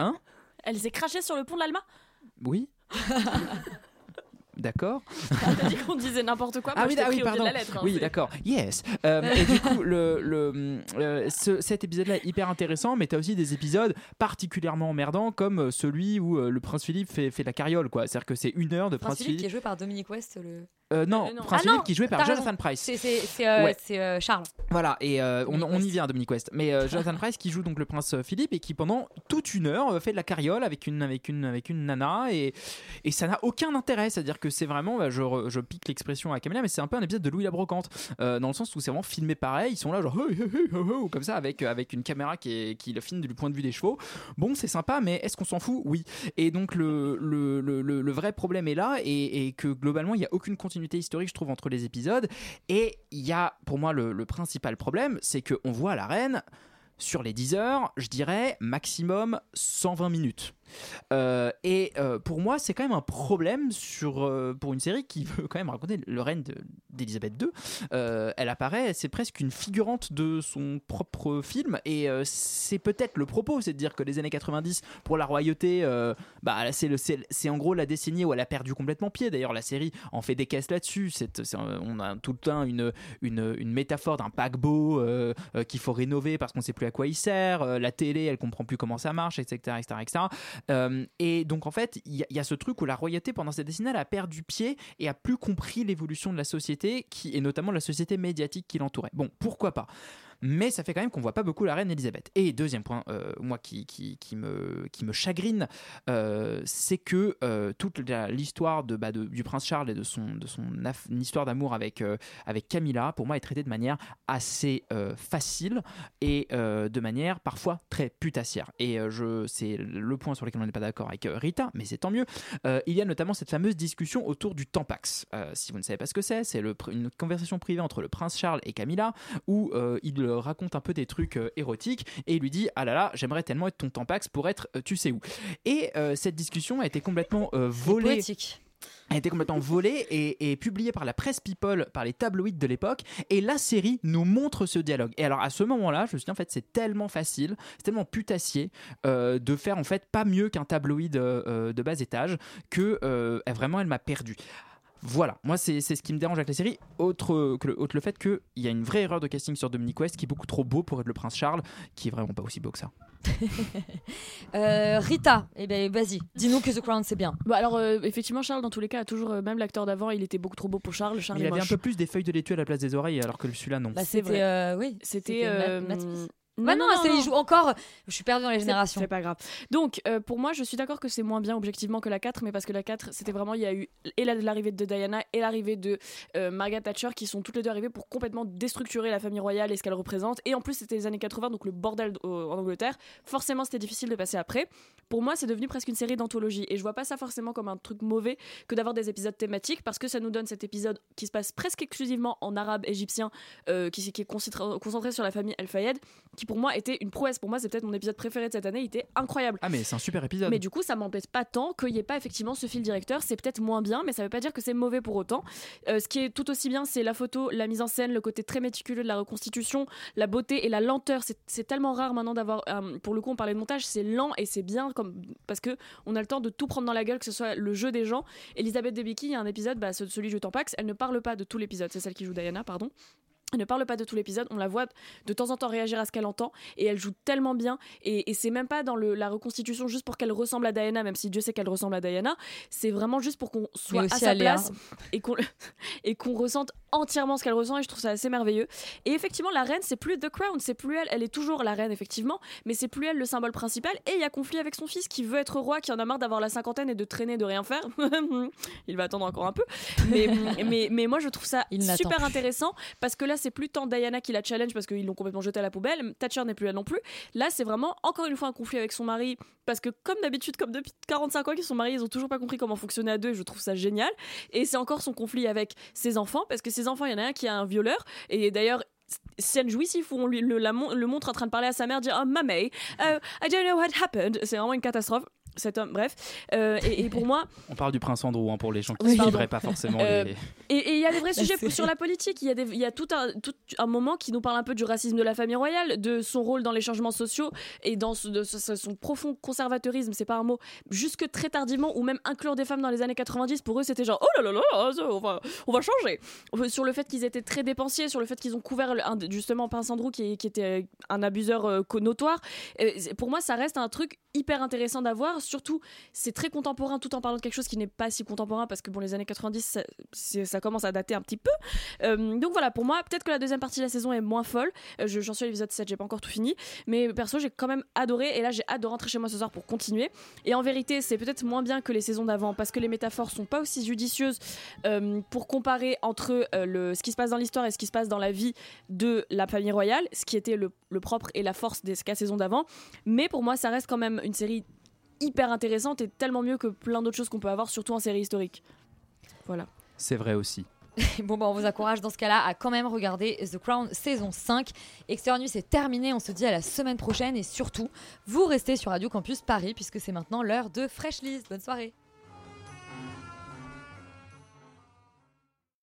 hein? Elle s'est crachée sur le pont de l'Alma? Oui D'accord. T'as dit qu'on disait n'importe quoi. Ah moi, oui, ah oui, de pardon. la lettre, hein, oui, d'accord. Yes. Euh, et du coup, le, le, euh, ce- cet épisode-là est hyper intéressant, mais tu as aussi des épisodes particulièrement emmerdants, comme euh, celui où euh, le prince Philippe fait, fait la carriole. quoi. C'est-à-dire que c'est une heure de Prince Prince, Philippe qui est joué par Dominique West, le. Euh, non, Euh, non. Prince Ah Philippe non, qui est joué par t'as Jonathan raison. Price. C'est- c'est- c'est, euh, Ouais. euh, Charles. Voilà, et euh, on, on y vient, Dominique West. Mais euh, Jonathan Price qui joue donc le prince Philippe et qui pendant toute une heure fait de la carriole avec une, avec une, avec une nana et, et ça n'a aucun intérêt. C'est-à-dire que c'est vraiment, bah, je, pique l'expression à Camélia, mais c'est un peu un épisode de Louis la Brocante euh, dans le sens où c'est vraiment filmé pareil. Ils sont là, genre, comme ça, avec, euh, avec une caméra qui, est, le filme du point de vue des chevaux. Bon, c'est sympa, mais est-ce qu'on s'en fout? Oui. Et donc le, vrai problème est là et, et que globalement, il n'y a aucune continuité historique, je trouve, entre les épisodes. Et il y a, pour moi, le, le principal problème, c'est qu'on voit la reine sur les 10 heures, je dirais maximum 120 minutes. Euh, et euh, pour moi, c'est quand même un problème sur, euh, pour une série qui veut quand même raconter le règne de- d'Elisabeth II. Elle apparaît, c'est presque une figurante de son propre film. Et c'est peut-être le propos, c'est de dire que les années 90, pour la royauté, bah, c'est en gros la décennie où elle a perdu complètement pied. D'ailleurs, la série en fait des caisses là-dessus. On a tout le temps une, une, une métaphore d'un paquebot qu'il faut rénover parce qu'on sait plus à quoi il sert. La télé, elle comprend plus comment ça marche, etc. etc., etc. Euh, et donc, en fait, il y, a- ce truc où la royauté, pendant cette décennie, a perdu pied et a plus compris l'évolution de la société, qui, et notamment la société médiatique qui l'entourait. Bon, pourquoi pas? Mais ça fait quand même qu'on voit pas beaucoup la reine Elisabeth. Et deuxième point, euh, moi qui, qui, me, qui me chagrine, euh, c'est que euh, toute l'histoire bah, de- du prince Charles et de son, de son histoire d'amour avec, avec Camilla, pour moi, est traitée de manière assez facile et de manière parfois très putassière. Et je, c'est le point sur lequel on n'est pas d'accord avec Rita, mais c'est tant mieux. Il y a notamment cette fameuse discussion autour du Tampax. Si vous ne savez pas ce que c'est, c'est une conversation privée entre le prince Charles et Camilla où euh, il raconte un peu des trucs euh, érotiques et il lui dit ah là là j'aimerais tellement être ton Tampax pour être euh, tu sais où. Et euh, cette discussion a été complètement volée poétique. a été complètement volée et, et publiée par la presse People, par les tabloïds de l'époque. Et la série nous montre ce dialogue. Et alors à ce moment-là, je me suis dit en fait c'est tellement facile, c'est tellement putassier euh, de faire en fait pas mieux qu'un tabloïd euh, de bas étage que euh, vraiment elle m'a perdu. Voilà, moi c'est c'est ce qui me dérange avec la série, autre que le, autre le fait qu'il y a une vraie erreur de casting sur Dominic West qui est beaucoup trop beau pour être le prince Charles, qui est vraiment pas aussi beau que ça. Euh, Rita, eh ben vas-y, dis-nous que The Crown c'est bien. Bah alors euh, effectivement Charles dans tous les cas a toujours euh, même l'acteur d'avant il était beaucoup trop beau pour Charles. Charles il avait un peu plus des feuilles de laitue à la place des oreilles, alors que celui-là non. Bah, C'est c'était vrai. euh, oui, C'était Non, Bah non, non, c'est- non. il joue encore. Je suis perdue dans les générations. C'est pas grave. Donc, euh, pour moi, je suis d'accord que c'est moins bien objectivement que la 4, mais parce que la 4, c'était vraiment, il y a eu et la- l'arrivée de Diana et l'arrivée de euh, Margaret Thatcher qui sont toutes les deux arrivées pour complètement déstructurer la famille royale et ce qu'elle représente. Et en plus, c'était les années 80, donc le bordel au- en Angleterre. Forcément, c'était difficile de passer après. Pour moi, c'est devenu presque une série d'anthologie. Et je vois pas ça forcément comme un truc mauvais que d'avoir des épisodes thématiques parce que ça nous donne cet épisode qui se passe presque exclusivement en arabe égyptien, euh, qui, qui est concentré, sur la famille El Fayed, qui pour moi était une prouesse. Pour moi, c'est peut-être mon épisode préféré de cette année. Il était incroyable. Ah mais c'est un super épisode. Mais du coup, ça m'embête pas tant qu'il n'y ait pas effectivement ce fil directeur. C'est peut-être moins bien, mais ça veut pas dire que c'est mauvais pour autant. Euh, ce qui est tout aussi bien, c'est la photo, la mise en scène, le côté très méticuleux de la reconstitution, la beauté et la lenteur. C'est- tellement rare maintenant d'avoir. euh, pour le coup, on parlait de montage, c'est lent et c'est bien comme parce que on a le temps de tout prendre dans la gueule, que ce soit le jeu des gens. Elisabeth Debicki, il y a un épisode, bah, ce- celui de Tampax, elle ne parle pas de tout l'épisode. C'est celle qui joue Diana, pardon. Elle ne parle pas de tout l'épisode, on la voit de temps en temps réagir à ce qu'elle entend et elle joue tellement bien et, et c'est même pas dans le- la reconstitution juste pour qu'elle ressemble à Diana, même si Dieu sait qu'elle ressemble à Diana, c'est vraiment juste pour qu'on soit à sa à place et qu'on et qu'on ressente entièrement ce qu'elle ressent et je trouve ça assez merveilleux. Et effectivement, la reine, c'est plus The Crown, c'est plus elle, elle est toujours la reine effectivement, mais c'est plus elle le symbole principal et il y a conflit avec son fils qui veut être roi, qui en a marre d'avoir la cinquantaine et de traîner, de rien faire. il va attendre encore un peu. Mais, mais, mais moi, je trouve ça Il super intéressant parce que là, c'est plus tant Diana qui la challenge parce qu'ils l'ont complètement jetée à la poubelle. Thatcher n'est plus là non plus. Là, c'est vraiment encore une fois un conflit avec son mari parce que, comme d'habitude, comme depuis 45 ans qu'ils sont mariés, ils ont toujours pas compris comment fonctionner à deux et je trouve ça génial. Et c'est encore son conflit avec ses enfants parce que ses enfants, il y en a un qui a un violeur et d'ailleurs, scène jouissive où on lui le, la mon- le montre en train de parler à sa mère, dire Oh, mamie, oh, I don't know what happened. C'est vraiment une catastrophe. Cet homme, bref. Euh, et, et pour moi, On parle du prince Andrew hein, pour les gens qui ne suivraient pas forcément Euh, les... et il y a des vrais sujets série. sur la politique. Il y a, des, y a tout, un, tout un moment qui nous parle un peu du racisme de la famille royale, de son rôle dans les changements sociaux et dans ce- de ce- son profond conservatörisme, c'est pas un mot, jusque très tardivement, ou même inclure des femmes dans les années 90, pour eux c'était genre oh là là là, ça, on, va, on va changer. Sur le fait qu'ils étaient très dépensiers, sur le fait qu'ils ont couvert justement Prince Andrew qui, était un abuseur euh, notoire. Euh, pour moi, ça reste un truc hyper intéressant d'avoir, surtout c'est très contemporain tout en parlant de quelque chose qui n'est pas si contemporain parce que bon les années 90 ça, c'est- ça commence à dater un petit peu. Euh, donc voilà pour moi peut-être que la deuxième partie de la saison est moins folle. Euh, je- j'en suis à l'épisode 7 j'ai pas encore tout fini. Mais perso j'ai quand même adoré et là j'ai hâte de rentrer chez moi ce soir pour continuer. Et en vérité c'est peut-être moins bien que les saisons d'avant parce que les métaphores sont pas aussi judicieuses euh, pour comparer entre euh, ce qui se passe dans l'histoire et ce qui se passe dans la vie de la famille royale ce qui était le, le propre et la force des quatre saisons d'avant. Mais pour moi ça reste quand même une série hyper intéressante et tellement mieux que plein d'autres choses qu'on peut avoir, surtout en série historique. Voilà. C'est vrai aussi. bon, bah, on vous encourage dans ce cas-là à quand même regarder The Crown saison 5. Extérieur Nuit, c'est terminé. On se dit à la semaine prochaine. Et surtout, vous restez sur Radio Campus Paris puisque c'est maintenant l'heure de Fresh List. Bonne soirée.